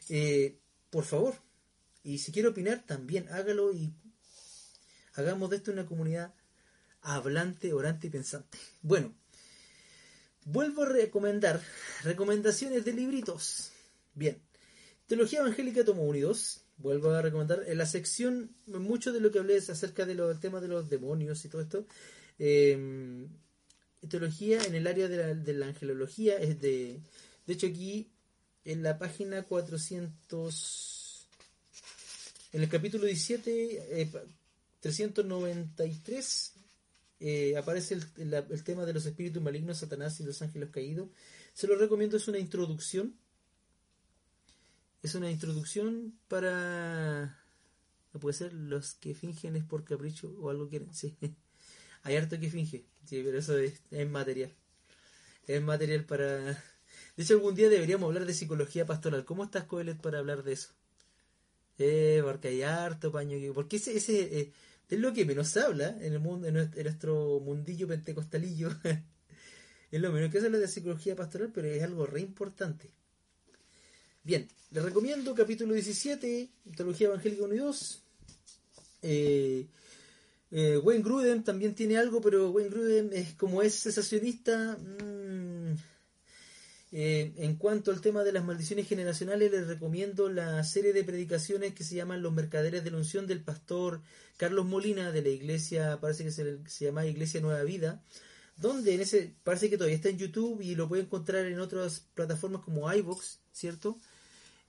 Eh, por favor. Y si quiere opinar, también hágalo y hagamos de esto una comunidad hablante, orante y pensante. Bueno, Vuelvo a recomendar recomendaciones de libritos. Bien, Teología Evangélica tomo 1 y 2. Vuelvo a recomendar en la sección, mucho de lo que hablé es acerca del tema de los demonios y todo esto. Eh, teología en el área de la, de la angelología es de. De hecho, aquí en la página 400. En el capítulo 17, 393 eh, aparece el, tema de los espíritus malignos, Satanás y los ángeles caídos. Se lo recomiendo, es una introducción. Es una introducción para... No puede ser, los que fingen es por capricho o algo quieren. Sí, hay harto que finge, sí, pero eso es, material. Es material para... De hecho, algún día deberíamos hablar de psicología pastoral. ¿Cómo estás, Coelet, para hablar de eso? Eh, porque hay harto paño. Porque ese, ese eh, es lo que menos se habla en el mundo, en nuestro mundillo pentecostalillo. es lo menos que se habla de psicología pastoral, pero es algo re importante. Bien, les recomiendo capítulo 17, Teología Evangélica 1 y 2. Eh, eh, Wayne Gruden también tiene algo, pero Wayne Gruden es como es cesacionista. Mmm, eh, en cuanto al tema de las maldiciones generacionales, les recomiendo la serie de predicaciones que se llaman Los Mercaderes de la Unción del pastor Carlos Molina de la iglesia, parece que se, llama Iglesia Nueva Vida, donde en ese parece que todavía está en YouTube y lo puede encontrar en otras plataformas como iVoox, ¿cierto?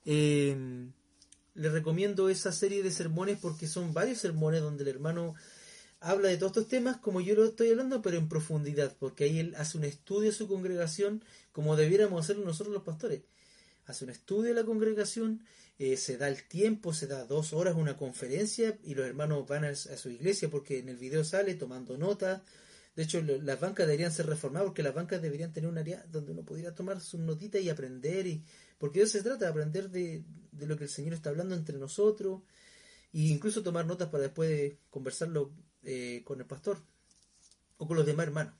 Eh, les recomiendo esa serie de sermones porque son varios sermones donde el hermano habla de todos estos temas como yo lo estoy hablando, pero en profundidad, porque ahí él hace un estudio de su congregación como debiéramos hacerlo nosotros los pastores. Hace un estudio de la congregación, eh, se da el tiempo, se da dos horas una conferencia y los hermanos van a, su iglesia porque en el video sale tomando notas. De hecho, las bancas deberían ser reformadas porque las bancas deberían tener un área donde uno pudiera tomar sus notitas y aprender. y Porque eso se trata de aprender de, de lo que el Señor está hablando entre nosotros e incluso tomar notas para después conversarlo eh, con el pastor o con los demás hermanos.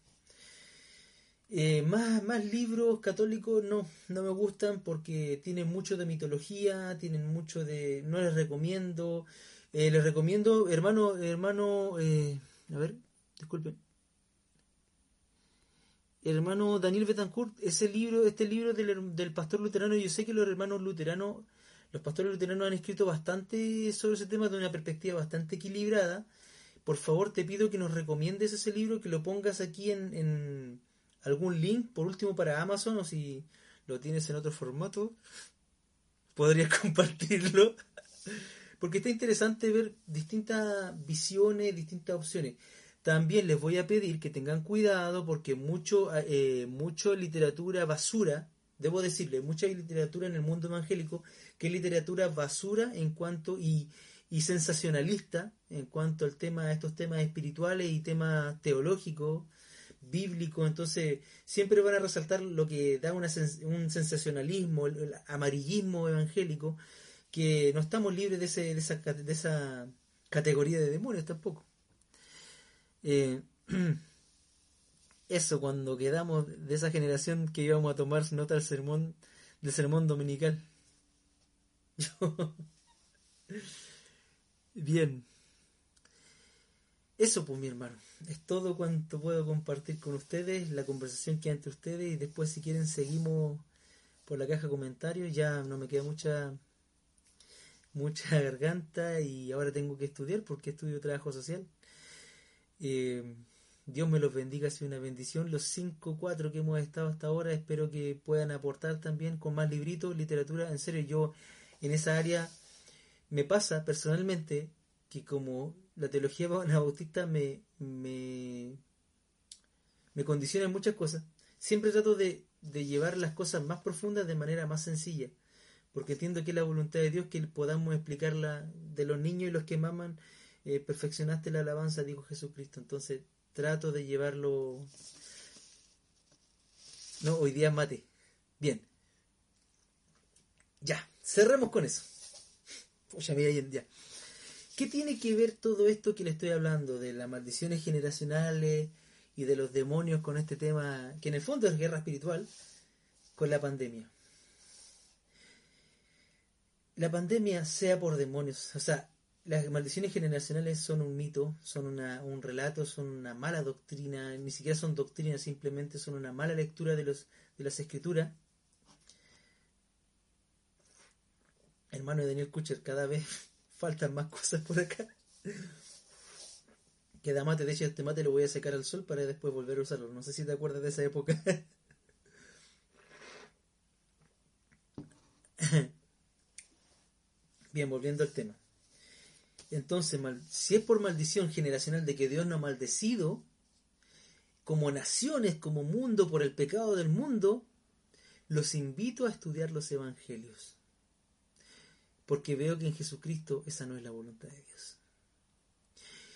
Eh, más, más libros católicos no, no me gustan porque tienen mucho de mitología, tienen mucho de... no les recomiendo. Eh, les recomiendo, hermano, hermano, a ver, disculpen. Hermano Daniel Betancourt, ese libro, este libro del, del pastor luterano, yo sé que los hermanos luteranos, los pastores luteranos han escrito bastante sobre ese tema de una perspectiva bastante equilibrada por favor te pido que nos recomiendes ese libro, que lo pongas aquí en, algún link, por último para Amazon, o si lo tienes en otro formato, podrías compartirlo. Porque está interesante ver distintas visiones, distintas opciones. También les voy a pedir que tengan cuidado porque mucho, eh, mucho literatura basura, debo decirle, mucha literatura en el mundo evangélico, que es literatura basura en cuanto y y sensacionalista en cuanto al tema, estos temas espirituales y temas teológicos, bíblicos, entonces siempre van a resaltar lo que da un sensacionalismo, el, amarillismo evangélico, que no estamos libres de, ese, de, esa, de esa categoría de demonios tampoco. Eh, eso cuando quedamos de esa generación que íbamos a tomar nota del sermón del sermón dominical. Bien. Eso pues mi hermano. Es todo cuanto puedo compartir con ustedes, la conversación que hay entre ustedes y después si quieren seguimos por la caja de comentarios. Ya no me queda mucha mucha garganta y ahora tengo que estudiar porque estudio trabajo social. Eh, Dios me los bendiga, ha sido una bendición. Los cinco, cuatro que hemos estado hasta ahora, espero que puedan aportar también con más libritos, literatura. En serio, yo en esa área me pasa personalmente que como la teología anabautista me, me, me condiciona en muchas cosas, siempre trato de, llevar las cosas más profundas de manera más sencilla, porque entiendo que es la voluntad de Dios que podamos explicarla de los niños y los que maman, eh, perfeccionaste la alabanza, dijo Jesucristo, entonces trato de llevarlo... No, hoy día mate. Bien. Ya, cerremos con eso. ¿Qué tiene que ver todo esto que le estoy hablando de las maldiciones generacionales y de los demonios con este tema, que en el fondo es guerra espiritual, con la pandemia? La pandemia sea por demonios, o sea, las maldiciones generacionales son un mito, son una, un relato, son una mala doctrina, ni siquiera son doctrinas, simplemente son una mala lectura de, los, de las escrituras. Hermano de Daniel Kucher, cada vez faltan más cosas por acá. Queda mate, de hecho este mate lo voy a secar al sol para después volver a usarlo. No sé si te acuerdas de esa época. Bien, volviendo al tema. Entonces, si es por maldición generacional de que Dios no ha maldecido, como naciones, como mundo, por el pecado del mundo, los invito a estudiar los evangelios. Porque veo que en Jesucristo esa no es la voluntad de Dios.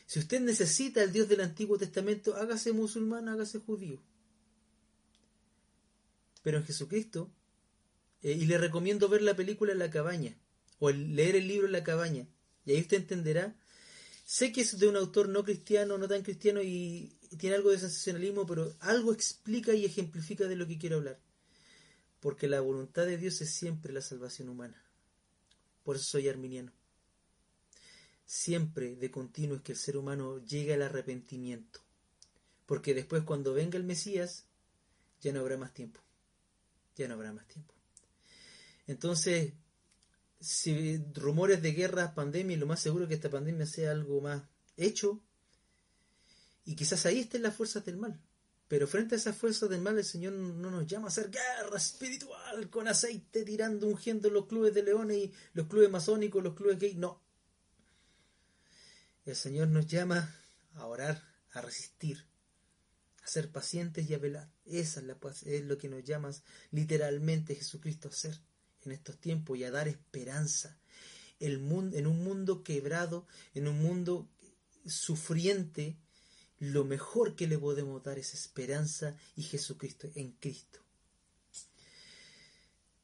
Si usted necesita al Dios del Antiguo Testamento, hágase musulmán, hágase judío. Pero en Jesucristo, eh, y le recomiendo ver la película La cabaña, o leer el libro La cabaña, y ahí usted entenderá. Sé que es de un autor no cristiano, no tan cristiano y tiene algo de sensacionalismo, pero algo explica y ejemplifica de lo que quiero hablar. Porque la voluntad de Dios es siempre la salvación humana. Por eso soy arminiano. Siempre de continuo es que el ser humano llegue al arrepentimiento. Porque después cuando venga el Mesías, ya no habrá más tiempo. Ya no habrá más tiempo. Entonces, si rumores de guerra, pandemia, lo más seguro es que esta pandemia sea algo más hecho. Y quizás ahí estén las fuerzas del mal. Pero frente a esas fuerzas del mal, el Señor no nos llama a hacer guerra espiritual con aceite tirando, ungiendo los clubes de leones y los clubes masónicos, los clubes gay. No. El Señor nos llama a orar, a resistir, a ser pacientes y a velar. Esa es, la, es lo que nos llama literalmente Jesucristo a hacer en estos tiempos y a dar esperanza. El mundo, en un mundo quebrado, en un mundo sufriente, lo mejor que le podemos dar es esperanza y Jesucristo en Cristo.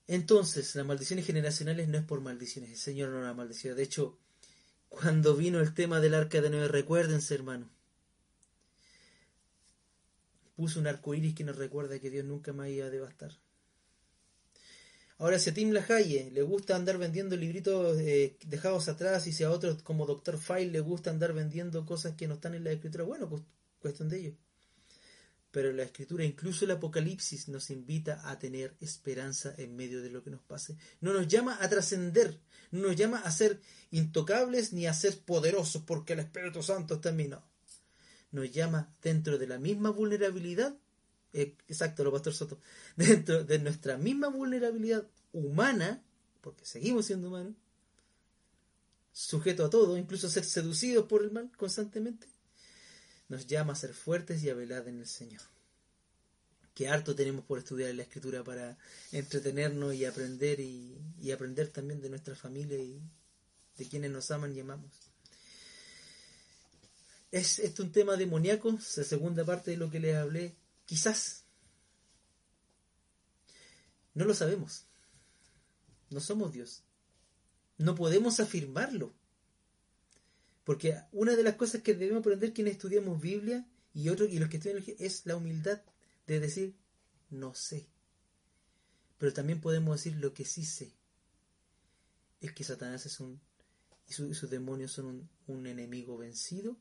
Entonces, las maldiciones generacionales no es por maldiciones, el Señor no la maldició. De hecho, cuando vino el tema del arca de Noé, recuérdense, hermano, puso un arco iris que nos recuerda que Dios nunca más iba a devastar. Ahora, si a Tim LaHaye le gusta andar vendiendo libritos eh, dejados atrás y si a otros como Dr. File le gusta andar vendiendo cosas que no están en la escritura, bueno, pues cuestión de ello. Pero la escritura, incluso el Apocalipsis, nos invita a tener esperanza en medio de lo que nos pase. No nos llama a trascender, no nos llama a ser intocables ni a ser poderosos porque el Espíritu Santo está en mí, no. Nos llama dentro de la misma vulnerabilidad eh, exacto, lo pastor Soto, dentro de nuestra misma vulnerabilidad humana, porque seguimos siendo humanos, sujeto a todo, incluso a ser seducidos por el mal constantemente, nos llama a ser fuertes y a velar en el Señor. Qué harto tenemos por estudiar la Escritura para entretenernos y aprender y, y aprender también de nuestra familia y de quienes nos aman y amamos. Es esto un tema demoníaco, la segunda parte de lo que les hablé, Quizás. No lo sabemos. No somos Dios. No podemos afirmarlo. Porque una de las cosas que debemos aprender quienes estudiamos Biblia y otros y los que estudian es la humildad de decir no sé. Pero también podemos decir lo que sí sé. Es que Satanás es un y, sus demonios son un enemigo vencido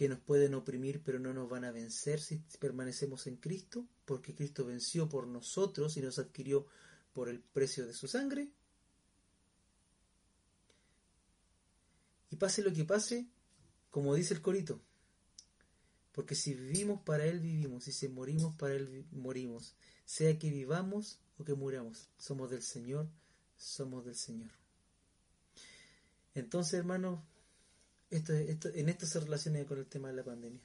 que nos pueden oprimir pero no nos van a vencer si permanecemos en Cristo, porque Cristo venció por nosotros y nos adquirió por el precio de su sangre. Y pase lo que pase, como dice el corito, porque si vivimos para Él vivimos, y si morimos para Él morimos, sea que vivamos o que muramos, somos del Señor, somos del Señor. Entonces, hermanos, esto, en esto se relaciona con el tema de la pandemia.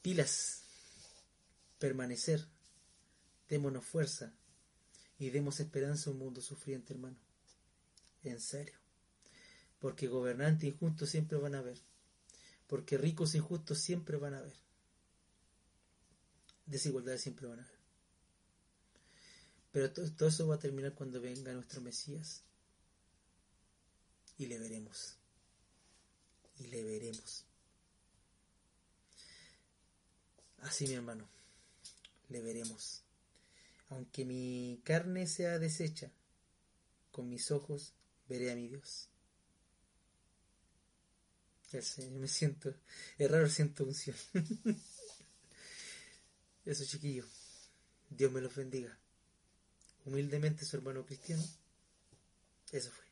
Pilas, permanecer, démonos fuerza y demos esperanza a un mundo sufriente, hermano. En serio. Porque gobernantes injustos siempre van a haber. Porque ricos injustos siempre van a haber. Desigualdades siempre van a haber. Pero todo eso va a terminar cuando venga nuestro Mesías. Y le veremos y le veremos. Así mi hermano, le veremos. Aunque mi carne sea deshecha, con mis ojos veré a mi Dios. me siento, es raro, siento unción. Eso chiquillo. Dios me los bendiga. Humildemente su hermano cristiano. Eso fue.